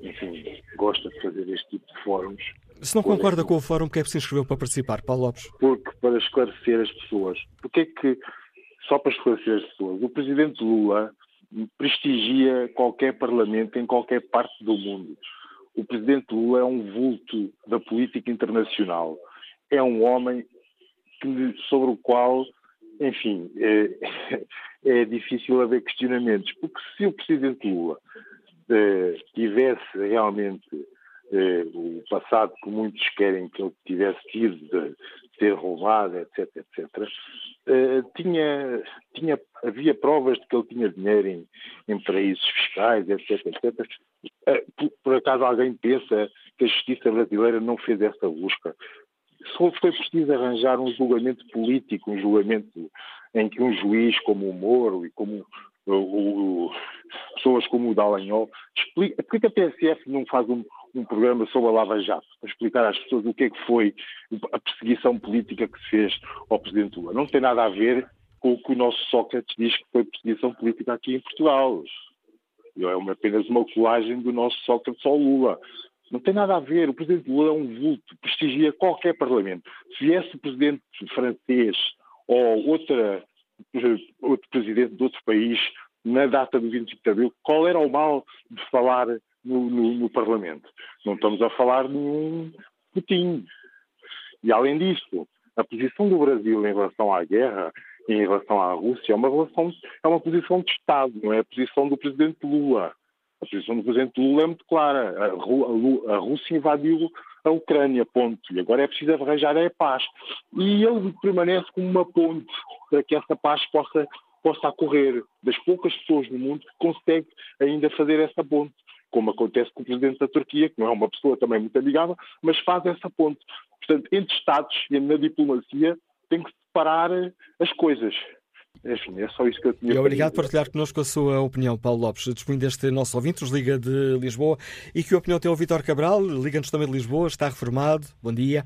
[SPEAKER 19] enfim, gosta de fazer este tipo de fóruns.
[SPEAKER 2] Se não concorda com o fórum, que é que se inscreveu para participar, Paulo Lopes?
[SPEAKER 19] Porque para esclarecer as pessoas. Porque é que, só para esclarecer as pessoas, o presidente Lula prestigia qualquer parlamento em qualquer parte do mundo. O presidente Lula é um vulto da política internacional. É um homem que, sobre o qual, enfim, é, é, difícil haver questionamentos. Porque se o presidente Lula é, tivesse realmente o passado que muitos querem que ele tivesse tido, de ter roubado, etc., etc., Uh, tinha, tinha, havia provas de que ele tinha dinheiro em, em paraísos fiscais, etc, etc. Uh, por, por, acaso alguém pensa que a justiça brasileira não fez essa busca? Só foi preciso arranjar um julgamento político, um julgamento em que um juiz como o Moro e como o, o, pessoas como o Dallagnol explica, porque a TSF não faz um, um programa sobre a Lava Jato, para explicar às pessoas o que é que foi a perseguição política que se fez ao Presidente Lula. Não tem nada a ver com o que o nosso Sócrates diz que foi perseguição política aqui em Portugal. É apenas uma colagem do nosso Sócrates ao Lula. Não tem nada a ver. O Presidente Lula é um vulto, prestigia qualquer Parlamento. Se viesse o Presidente francês ou outra, outro Presidente de outro país na data do 25 de Abril, qual era o mal de falar no, no, no Parlamento. Não estamos a falar de um Putin. E além disso, a posição do Brasil em relação à guerra, em relação à Rússia, é uma, relação, é uma posição de Estado, não é a posição do presidente Lula. A posição do presidente Lula é muito clara. A, a, a Rússia invadiu a Ucrânia, ponto. E agora é preciso arranjar a paz. E ele permanece como uma ponte para que essa paz possa, possa ocorrer. Das poucas pessoas no mundo que consegue ainda fazer essa ponte como acontece com o presidente da Turquia, que não é uma pessoa também muito amigável, mas faz essa ponte. Portanto, entre Estados e na diplomacia tem que separar as coisas. Enfim, é só isso que eu tinha.
[SPEAKER 2] E obrigado por partilhar connosco a sua opinião, Paulo Lopes. Disponho deste nosso ouvinte, nos Liga de Lisboa. E que opinião tem o Vítor Cabral? Liga-nos também de Lisboa, está reformado. Bom dia.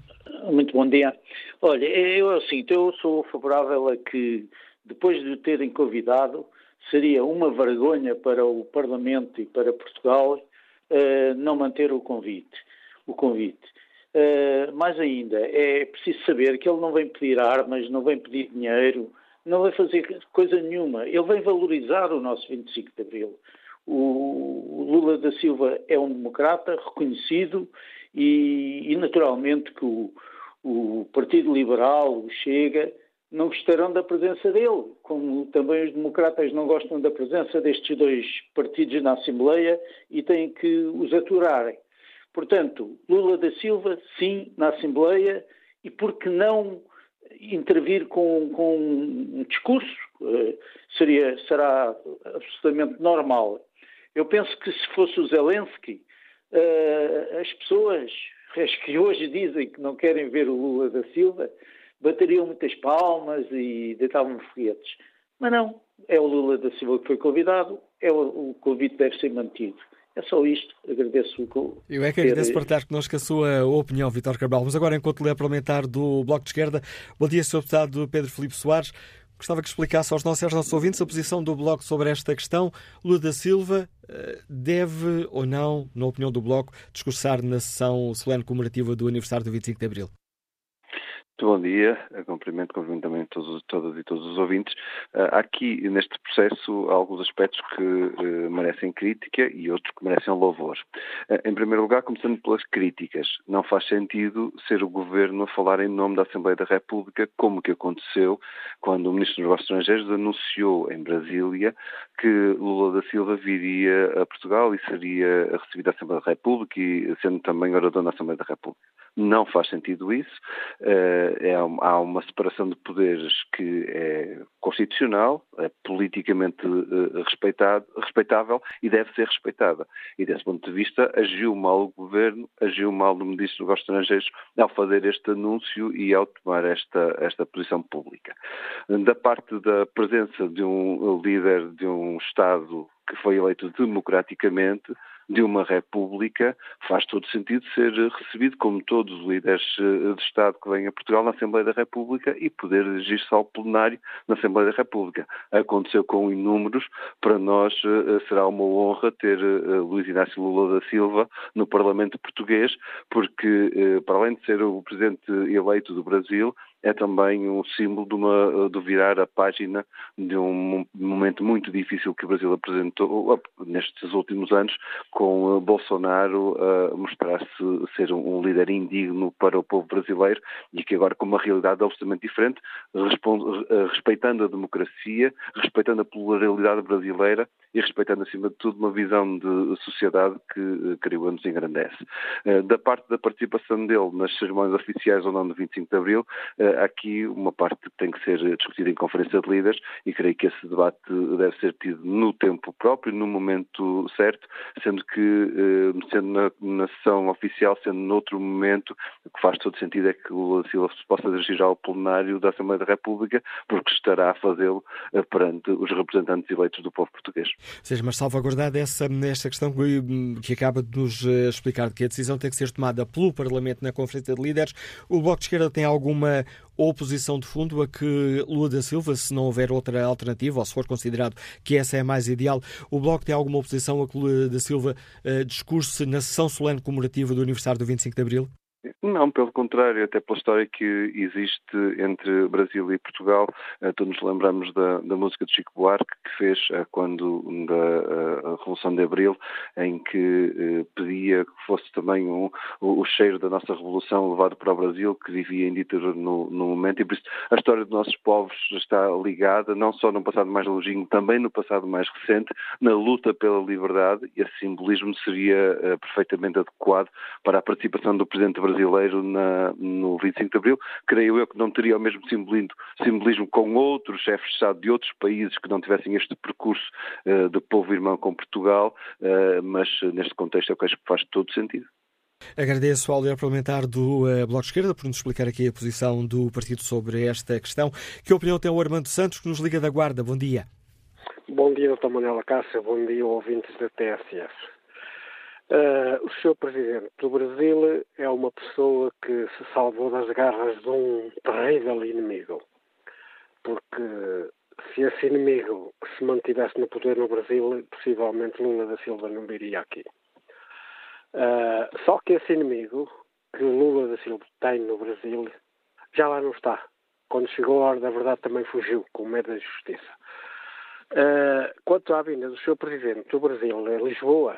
[SPEAKER 20] Muito bom dia. Olha, eu assim, eu sou favorável a que, depois de terem convidado, seria uma vergonha para o Parlamento e para Portugal uh, não manter o convite. O convite. Uh, mais ainda, é preciso saber que ele não vem pedir armas, não vem pedir dinheiro, não vai fazer coisa nenhuma. Ele vem valorizar o nosso 25 de Abril. O Lula da Silva é um democrata reconhecido e, e naturalmente que o, o Partido Liberal, o Chega, não gostarão da presença dele, como também os democratas não gostam da presença destes dois partidos na Assembleia e têm que os aturarem. Portanto, Lula da Silva, sim, na Assembleia, e por que não intervir com, com um discurso? Uh, seria, será absolutamente normal. Eu penso que se fosse o Zelensky, uh, as pessoas, as que hoje dizem que não querem ver o Lula da Silva, bateriam muitas palmas e deitavam foguetes. Mas não, é o Lula da Silva que foi convidado, é o, o convite deve ser mantido. É só isto. Agradeço o
[SPEAKER 2] Eu é que agradeço partilhar connosco a sua opinião, Vitor Cabral. Mas agora, enquanto é parlamentar do Bloco de Esquerda, bom dia, Sr. Deputado Pedro Filipe Soares. Gostava que explicasse aos nossos, aos nossos ouvintes a posição do Bloco sobre esta questão. Lula da Silva eh, deve ou não, na opinião do Bloco, discursar na sessão solene comemorativa do aniversário do 25 de Abril?
[SPEAKER 21] Bom dia, cumprimento conjuntamente todos, todas e todos os ouvintes. Uh, há aqui, neste processo, alguns aspectos que uh, merecem crítica e outros que merecem louvor. Em primeiro lugar, começando pelas críticas. Não faz sentido ser o Governo a falar em nome da Assembleia da República, como que aconteceu quando o Ministro dos Negócios Estrangeiros anunciou em Brasília que Lula da Silva viria a Portugal e seria recebido à Assembleia da República e sendo também orador na Assembleia da República. Não faz sentido isso. Eh, é, há uma separação de poderes que é constitucional, é politicamente eh, respeitado, respeitável e deve ser respeitada. E desse ponto de vista, agiu mal o governo, agiu mal o Ministro dos Negócios Estrangeiros ao fazer este anúncio e ao tomar esta, esta posição pública. Da parte da presença de um líder de um Estado que foi eleito democraticamente, de uma república, faz todo sentido ser recebido como todos os líderes eh, de Estado que vêm a Portugal na Assembleia da República e poder dirigir-se ao plenário na Assembleia da República. Aconteceu com inúmeros, para nós eh, será uma honra ter eh, Luís Inácio Lula da Silva no Parlamento português, porque para além de ser o presidente eleito do Brasil, é também um símbolo de, uma, de virar a página de um momento muito difícil que o Brasil apresentou nestes últimos anos, com Bolsonaro a mostrar-se ser um, líder indigno para o povo brasileiro e que agora com uma realidade absolutamente diferente, respeitando a democracia, respeitando a pluralidade brasileira e respeitando, acima de tudo, uma visão de sociedade que, eh, creio nos engrandece. Eh, da parte da participação dele nas cerimónias oficiais ou não do 25 de Abril, eh, há aqui uma parte que tem que ser discutida em Conferência de Líderes e creio que esse debate deve ser tido no tempo próprio, no momento certo, sendo que, sendo na, na sessão oficial, sendo noutro momento, o que faz todo sentido é que o Lula Silva se possa dirigir ao plenário da Assembleia da República, porque estará a fazê-lo perante os representantes eleitos do povo português.
[SPEAKER 2] Seja, mas salvaguardada essa, esta questão que, que acaba de nos eh, explicar, de que a decisão tem que ser tomada pelo Parlamento na Conferência de Líderes, o Bloco de Esquerda tem alguma oposição de fundo a que Lula da Silva, se não houver outra alternativa, ou se for considerado que essa é a mais ideal, o Bloco tem alguma oposição a que Lula da Silva uh, discurse na sessão solene comemorativa do aniversário do 25 de Abril?
[SPEAKER 21] Não, pelo contrário, até pela história que existe entre Brasil e Portugal. Eh, todos nos lembramos da, da música de Chico Buarque, que fez eh, quando da eh, Revolução de Abril, em que pedia que fosse também um, o, o, cheiro da nossa Revolução levado para o Brasil, que vivia em ditadura no, no, momento. E por isso a história dos nossos povos está ligada, não só no passado mais longínquo, também no passado mais recente, na luta pela liberdade. E esse simbolismo seria perfeitamente adequado para a participação do Presidente brasileiro brasileiro na, no 25 de Abril, creio eu que não teria o mesmo simbolismo, simbolismo com outros chefes de Estado de outros países que não tivessem este percurso uh, de povo irmão com Portugal, uh, mas neste contexto eu acho que faz todo sentido.
[SPEAKER 2] Agradeço ao líder parlamentar do uh, Bloco de Esquerda por nos explicar aqui a posição do partido sobre esta questão. Que opinião tem o Armando Santos, que nos liga da Guarda? Bom dia.
[SPEAKER 4] Bom dia, doutor Manuela Cássio. Bom dia, ouvintes da TSF. Uh, o Sr. Presidente do Brasil é uma pessoa que se salvou das garras de um terrível inimigo. Porque se esse inimigo se mantivesse no poder no Brasil, possivelmente Lula da Silva não viria aqui. Uh, só que esse inimigo que Lula da Silva tem no Brasil já lá não está. Quando chegou a hora da verdade também fugiu, com medo da justiça. Uh, quanto à vinda do Sr. Presidente do Brasil a Lisboa,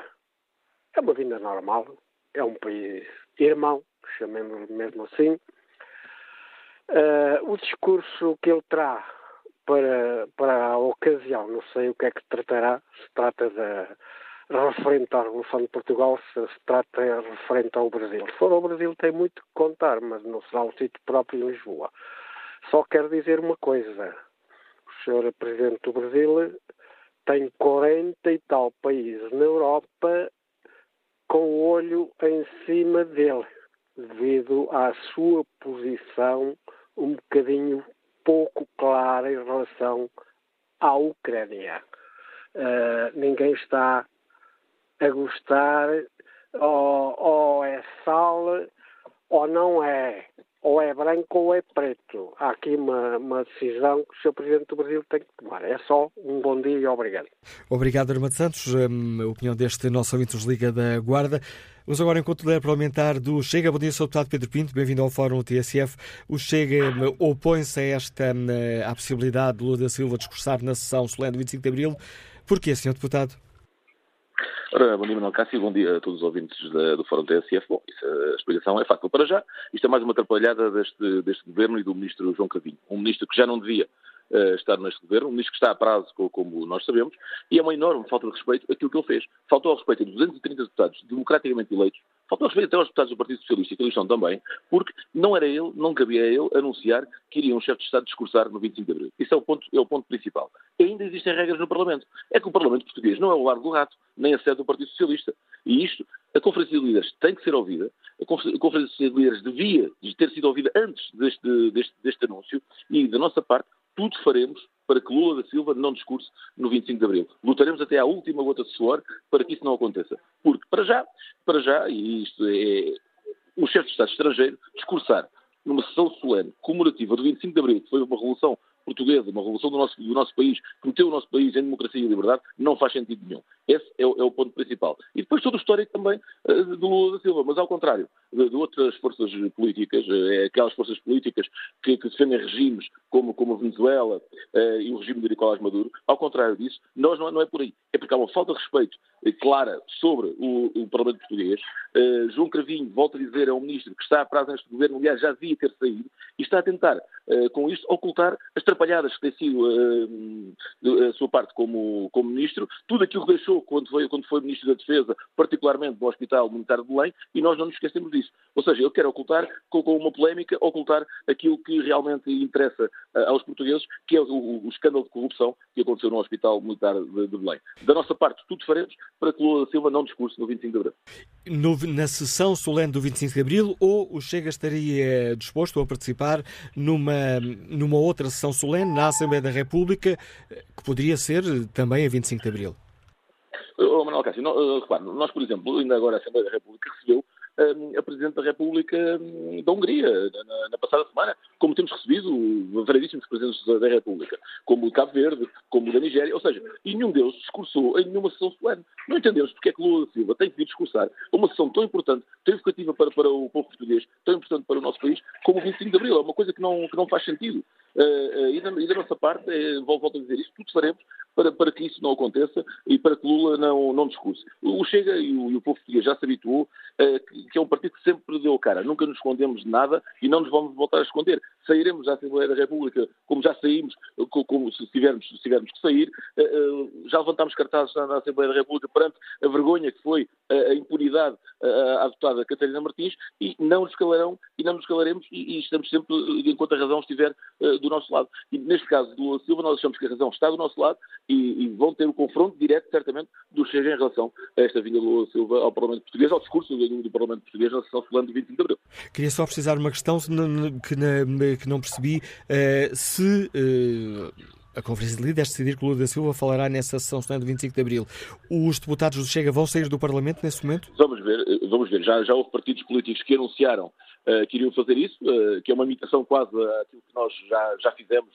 [SPEAKER 4] é uma vinda normal, é um país irmão, chamemos mesmo assim. Uh, o discurso que ele traz para, para a ocasião, não sei o que é que tratará, se trata de referente à Revolução de Portugal, se se trata referente ao Brasil. Se for ao Brasil tem muito que contar, mas não será o sítio próprio em Lisboa. Só quero dizer uma coisa. O senhor Presidente do Brasil tem 40 e tal países na Europa com o olho em cima dele, devido à sua posição um bocadinho pouco clara em relação à Ucrânia. Uh, ninguém está a gostar, ou, ou é sal, ou não é ou é branco ou é preto. Há aqui uma, uma decisão que o Sr. Presidente do Brasil tem que tomar. É só um bom dia e obrigado.
[SPEAKER 2] Obrigado, Armando Santos. Hum, a opinião deste nosso ouvinte nos Liga da Guarda. Vamos agora enquanto líder parlamentar do Chega. Bom dia, Sr. Deputado Pedro Pinto. Bem-vindo ao Fórum TSF. O Chega hum, opõe-se a esta hum, à possibilidade de Lula da Silva discursar na sessão solene do 25 de Abril. Porquê, Sr. Deputado?
[SPEAKER 22] Ora, bom dia, Manuel Cássio, bom dia a todos os ouvintes da, do Fórum TSF. Bom, isso, a explicação é fácil. Para já, isto é mais uma atrapalhada deste, deste governo e do ministro João Cavinho. Um ministro que já não devia uh, estar neste governo, um ministro que está a prazo, como nós sabemos, e é uma enorme falta de respeito aquilo que ele fez. Faltou ao respeito a 230 deputados democraticamente eleitos, faltou respeito até aos deputados do Partido Socialista, que eles são também, porque não era ele, não cabia a ele anunciar que iria um chefe de Estado discursar no 25 de Abril. Isso é o ponto, é o ponto principal. E ainda existem regras no Parlamento. É que o Parlamento português não é o lar do rato, nem a sede do Partido Socialista. E isto, a Conferência de Líderes tem que ser ouvida, a Conferência de Líderes devia ter sido ouvida antes deste, deste, deste anúncio e, da nossa parte, tudo faremos para que Lula da Silva não discurse no 25 de Abril. Lutaremos até à última gota de suor para que isso não aconteça. Porque, para já, para já, e isto é o chefe de Estado estrangeiro, discursar numa sessão solene comemorativa do 25 de Abril, que foi uma revolução portuguesa, uma revolução do nosso, do nosso país, que meteu o nosso país em democracia e liberdade, não faz sentido nenhum. Esse é o, é o ponto principal. E depois todo o histórico também uh, do Lula da Silva, mas ao contrário de, de outras forças políticas, uh, é aquelas forças políticas que, que, defendem regimes como, como a Venezuela uh, e o regime de Nicolás Maduro, ao contrário disso, nós não, não é por aí. É porque há uma falta de respeito clara sobre o, o Parlamento português. João Cravinho, volta a dizer, é um ministro que está a prazo neste governo, aliás, já devia ter saído, e está a tentar, com isto, ocultar as trapalhadas que tem sido uh, a sua parte como, como ministro, tudo aquilo que deixou quando foi, quando foi ministro da Defesa, particularmente do Hospital Militar de Belém, e nós não nos esquecemos disso. Ou seja, ele quer ocultar, com, com uma polémica, ocultar aquilo que realmente interessa aos portugueses, que é o, o, escândalo de corrupção que aconteceu no Hospital Militar de, de Belém. Da nossa parte, tudo faremos para que Lula Silva não discurse no 25 de Abril.
[SPEAKER 2] No, na sessão solene do 25 de Abril, ou o Chega estaria disposto a participar numa, numa outra sessão solene na Assembleia da República, que poderia ser também a 25 de Abril?
[SPEAKER 22] Oh, Manuel Cássio, não, repare, nós, por exemplo, ainda agora a Assembleia da República recebeu a Presidente da República hum, da Hungria na, na passada semana, como temos recebido variedíssimos Presidentes da República, como o Cabo Verde, como o da Nigéria, ou seja, e nenhum deles discursou em nenhuma sessão solene. Não entendemos porque é que Lula da Silva tem que discursar uma sessão tão importante, tão educativa para, para o povo português, tão importante para o nosso país, como o 25 de Abril. É uma coisa que não, que não faz sentido. Uh, uh, e, da, e, da, nossa parte, uh, volto a dizer isto, tudo faremos para, para que isso não aconteça e para que Lula não, não discurse. O Chega e o, e o povo já se habituou uh, que, que, é um partido que sempre deu a cara. Nunca nos escondemos de nada e não nos vamos voltar a esconder. Sairemos da Assembleia da República como já saímos, como se tivermos, se tivermos que sair. Uh, uh, já levantámos cartazes na, na, Assembleia da República perante a vergonha que foi a impunidade adotada a Catarina Martins e não nos calarão e não nos calaremos e, e estamos sempre, enquanto a razão estiver do nosso lado. E neste caso do Lula Silva, nós achamos que a razão está do nosso lado e, e, vão ter o um confronto direto, certamente, do Chega em relação a esta vinda do Lula Silva ao Parlamento Português, ao discurso do, do Parlamento Português na sessão solene do 25 de Abril.
[SPEAKER 2] Queria só precisar uma questão que não, que não percebi. Uh, se uh, a Conferência de Líderes decidir que Lula da Silva falará nessa sessão solene do 25 de Abril, os deputados do Chega vão sair do Parlamento nesse momento?
[SPEAKER 22] Vamos ver, eh, vamos ver. Já, já houve partidos políticos que anunciaram uh, que iriam fazer isso, que é uma imitação quase àquilo que nós já, já fizemos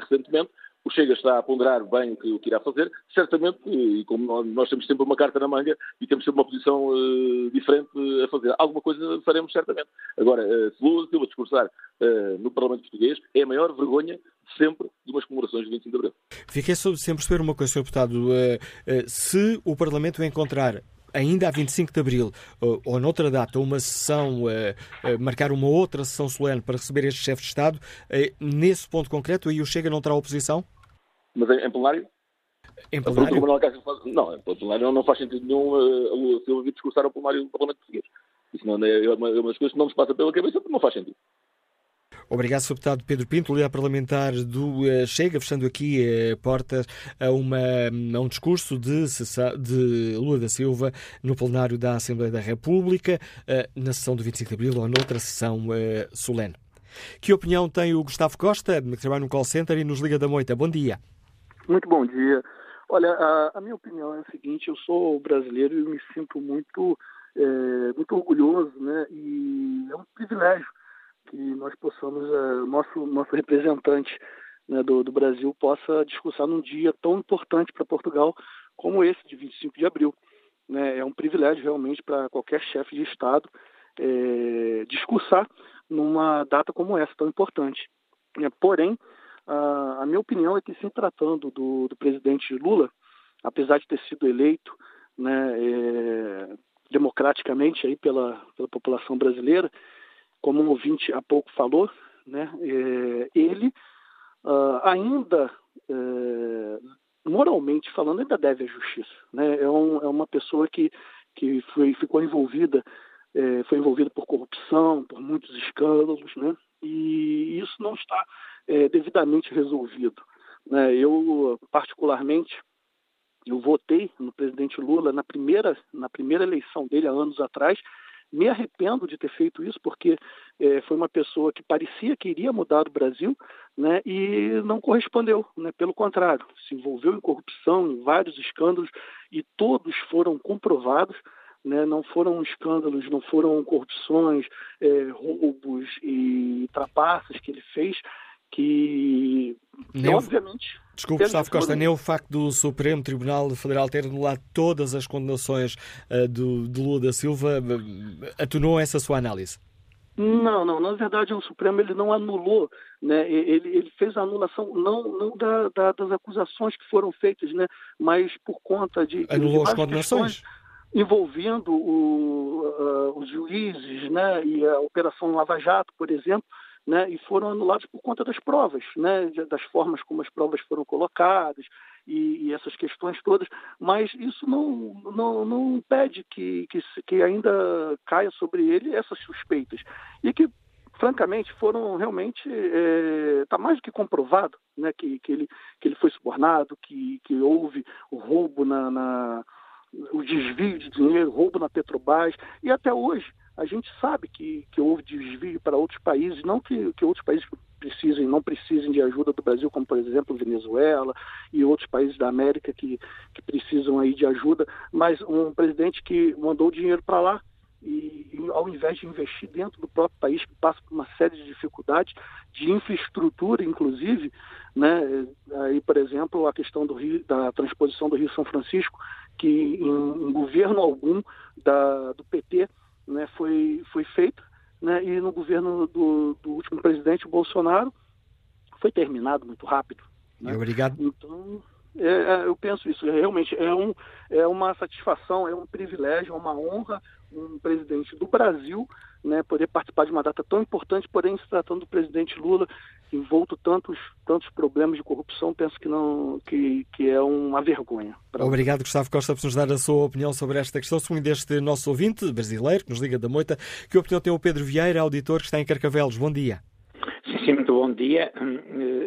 [SPEAKER 22] recentemente o Chega está a ponderar bem o que, o que irá fazer, certamente, e como nós, temos sempre uma carta na manga e temos sempre uma posição uh, diferente a fazer, alguma coisa faremos certamente. Agora, uh, se Lula Silva discursar uh, no Parlamento Português, é a maior vergonha sempre de umas comemorações de 25 de Abril.
[SPEAKER 2] Fiquei sem perceber uma coisa, Sr. Deputado. se o Parlamento encontrar ainda a 25 de Abril ou noutra data uma sessão, marcar uma outra sessão solene para receber este chefe de Estado, nesse ponto concreto aí o Chega não terá oposição?
[SPEAKER 22] Mas em, plenário?
[SPEAKER 2] Em plenário?
[SPEAKER 22] Não, em plenário não, faz sentido nenhum uh, Silva vir discursar ao plenário do Parlamento Português. Isso não é, é, uma, é uma das coisas que não nos passa pela cabeça porque não faz sentido.
[SPEAKER 2] Obrigado, Sr. Deputado Pedro Pinto, líder parlamentar do uh, Chega, fechando aqui uh, portas a, uma, a um discurso de, de, Lula da Silva no plenário da Assembleia da República, uh, na sessão do 25 de Abril ou noutra sessão solene. Que opinião tem o Gustavo Costa, que trabalha no call center e nos Liga da Moita? Bom dia.
[SPEAKER 23] Muito bom dia. Olha, a, a minha opinião é a seguinte: eu sou brasileiro e me sinto muito, é, muito orgulhoso, né? E é um privilégio que nós possamos, é, nosso nosso representante né, do, do Brasil possa discursar num dia tão importante para Portugal como esse de 25 de abril. Né? É um privilégio realmente para qualquer chefe de Estado é, discursar numa data como essa, tão importante. É, porém, a, a, minha opinião é que, se tratando do, do, presidente Lula, apesar de ter sido eleito né, é, democraticamente aí pela, pela população brasileira, como um ouvinte há pouco falou, né, é, ele uh, ainda, uh, moralmente falando, ainda deve à justiça. Né? É, um, é uma pessoa que, que foi, ficou envolvida, é, foi envolvida por corrupção, por muitos escândalos, né? e isso não está é, devidamente resolvido. Né? Eu, particularmente, eu votei no presidente Lula na primeira, na primeira eleição dele há anos atrás. Me arrependo de ter feito isso, porque é, foi uma pessoa que parecia que iria mudar o Brasil né, e não correspondeu. Né, pelo contrário, se envolveu em corrupção, em vários escândalos, e todos foram comprovados. Né, não foram escândalos, não foram corrupções, é, roubos e trapaças que ele fez que,
[SPEAKER 2] nem
[SPEAKER 23] obviamente.
[SPEAKER 2] Desculpe, Gustavo Costa, nem o facto do Supremo Tribunal Federal ter anulado todas as condenações uh, do, de Lula da Silva uh, atenuou essa sua análise?
[SPEAKER 23] Não, não. Na verdade, o Supremo ele não anulou, né? Ele, ele fez a anulação não, não da, da, das acusações que foram feitas, né? Mas por conta de
[SPEAKER 2] anulou as condenações
[SPEAKER 23] envolvendo o, uh, os juízes, né? E a Operação Lava Jato, por exemplo, né, e foram anulados por conta das provas, né, das formas como as provas foram colocadas e, e essas questões todas, mas isso não, não, não impede que, que, que ainda caia sobre ele essas suspeitas. E que francamente foram realmente está é, mais do que comprovado né que, que ele que ele foi subornado que, que houve o roubo na, na o desvio de dinheiro roubo na Petrobras. E até hoje a gente sabe que, que houve desvio para outros países, não que, que outros países precisem, não precisem de ajuda do Brasil, como por exemplo Venezuela e outros países da América que, que precisam aí de ajuda, mas um presidente que mandou dinheiro para lá e, e, ao invés de investir dentro do próprio país que passa por uma série de dificuldades de infraestrutura, inclusive, né? Aí, por exemplo, a questão do Rio, da transposição do Rio São Francisco, que em, em governo algum da, do PT né, foi, foi feita, né, e no governo do, do último presidente, Bolsonaro, foi terminado muito rápido. Né?
[SPEAKER 2] Obrigado.
[SPEAKER 23] Então, é, é, eu penso isso, é, realmente é, um, é uma satisfação, é um privilégio, é uma honra um presidente do Brasil né, poder participar de uma data tão importante, porém se tratando do presidente Lula, envolto tantos, tantos problemas de corrupção, penso que não que, que é uma vergonha.
[SPEAKER 2] Obrigado, Gustavo Costa, por nos dar a sua opinião sobre esta questão. Segundo este nosso ouvinte brasileiro, que nos liga da Moita, que opinião tem o Pedro Vieira, auditor que está em Carcavelos? Bom dia.
[SPEAKER 24] Sim, sim muito bom dia. Hum,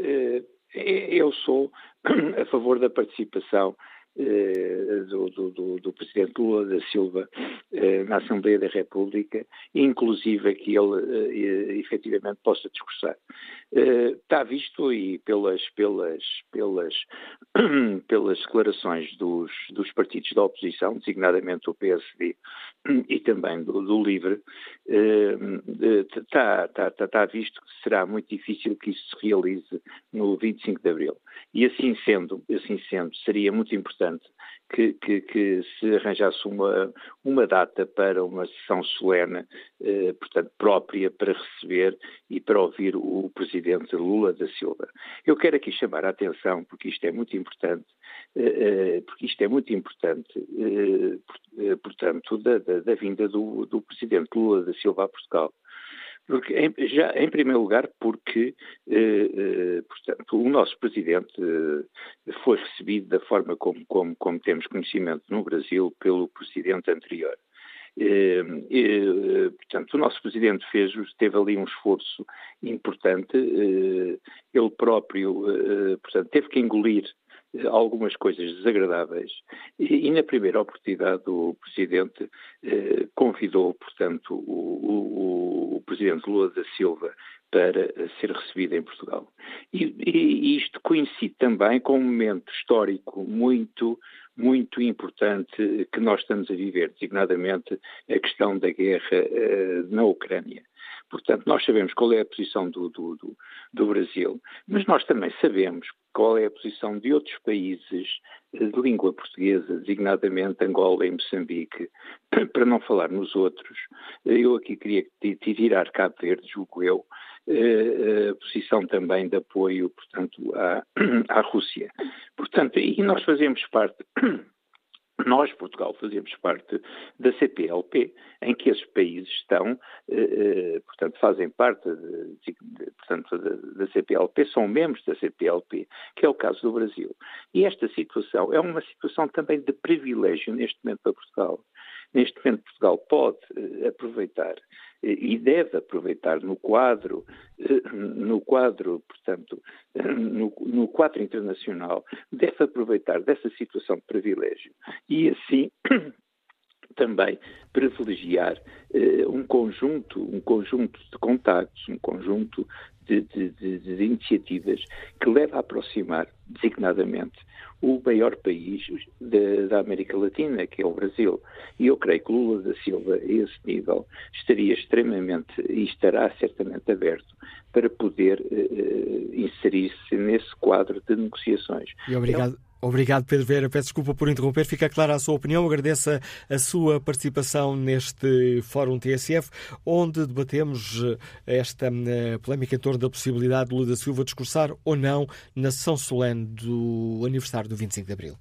[SPEAKER 24] eh, eh, eu sou a favor da participação eh, do, do, do, presidente Lula da Silva eh, na Assembleia da República, inclusive que ele eh, efetivamente possa discursar. Está visto e pelas, pelas, pelas, pelas declarações dos, dos partidos da oposição, designadamente o PSD e também do, do LIVRE, está, está, está, está visto que será muito difícil que isso se realize no 25 de Abril. E assim sendo, assim sendo, seria muito importante que, que, que, se arranjasse uma, uma data para uma sessão solene, eh, portanto, própria para receber e para ouvir o presidente Lula da Silva. Eu quero aqui chamar a atenção, porque isto é muito importante, eh, eh porque isto é muito importante, eh, eh portanto, da, da, da vinda do, do presidente Lula da Silva a Portugal. Porque, em, já, em primeiro lugar, porque eh, eh, portanto, o nosso presidente eh, foi recebido da forma como, como, como, temos conhecimento no Brasil pelo presidente anterior. Eh, eh, portanto, o nosso presidente fez, teve ali um esforço importante, eh, ele próprio, portanto, teve que engolir algumas coisas desagradáveis e, e, na primeira oportunidade o Presidente eh, convidou, portanto, o, o, o, Presidente Lula da Silva para ser recebido em Portugal. E, e, isto coincide também com um momento histórico muito, muito importante que nós estamos a viver, designadamente a questão da guerra eh, na Ucrânia. Portanto, nós sabemos qual é a posição do, do, do, do, Brasil, mas nós também sabemos qual é a posição de outros países eh, de língua portuguesa, designadamente Angola e Moçambique, para não falar nos outros. Eh, eu aqui queria tirar Cabo Verde, julgo eu, eh, a posição também de apoio, portanto, à, à Rússia. Portanto, e nós fazemos parte nós, Portugal, fazemos parte da CPLP, em que esses países estão, eh, eh, portanto, fazem parte de, de, portanto, da, da CPLP, são membros da CPLP, que é o caso do Brasil. E esta situação é uma situação também de privilégio neste momento para Portugal. Neste momento, Portugal pode eh, aproveitar e deve aproveitar no quadro, no quadro, portanto, no, no, quadro internacional, deve aproveitar dessa situação de privilégio e assim também privilegiar eh, um conjunto, um conjunto de contactos, um conjunto de, de, de, de, iniciativas que leva a aproximar, designadamente, o maior país da América Latina, que é o Brasil. E eu creio que Lula da Silva, a esse nível, estaria extremamente e estará certamente aberto para poder uh, inserir-se nesse quadro de negociações.
[SPEAKER 2] E obrigado. Obrigado, Pedro Vera. Peço desculpa por interromper. Fica clara a sua opinião. Agradeço a, sua participação neste Fórum TSF, onde debatemos eh, esta uh, polémica em torno da possibilidade de Lula da Silva discursar ou não na sessão solene do aniversário do 25 de Abril.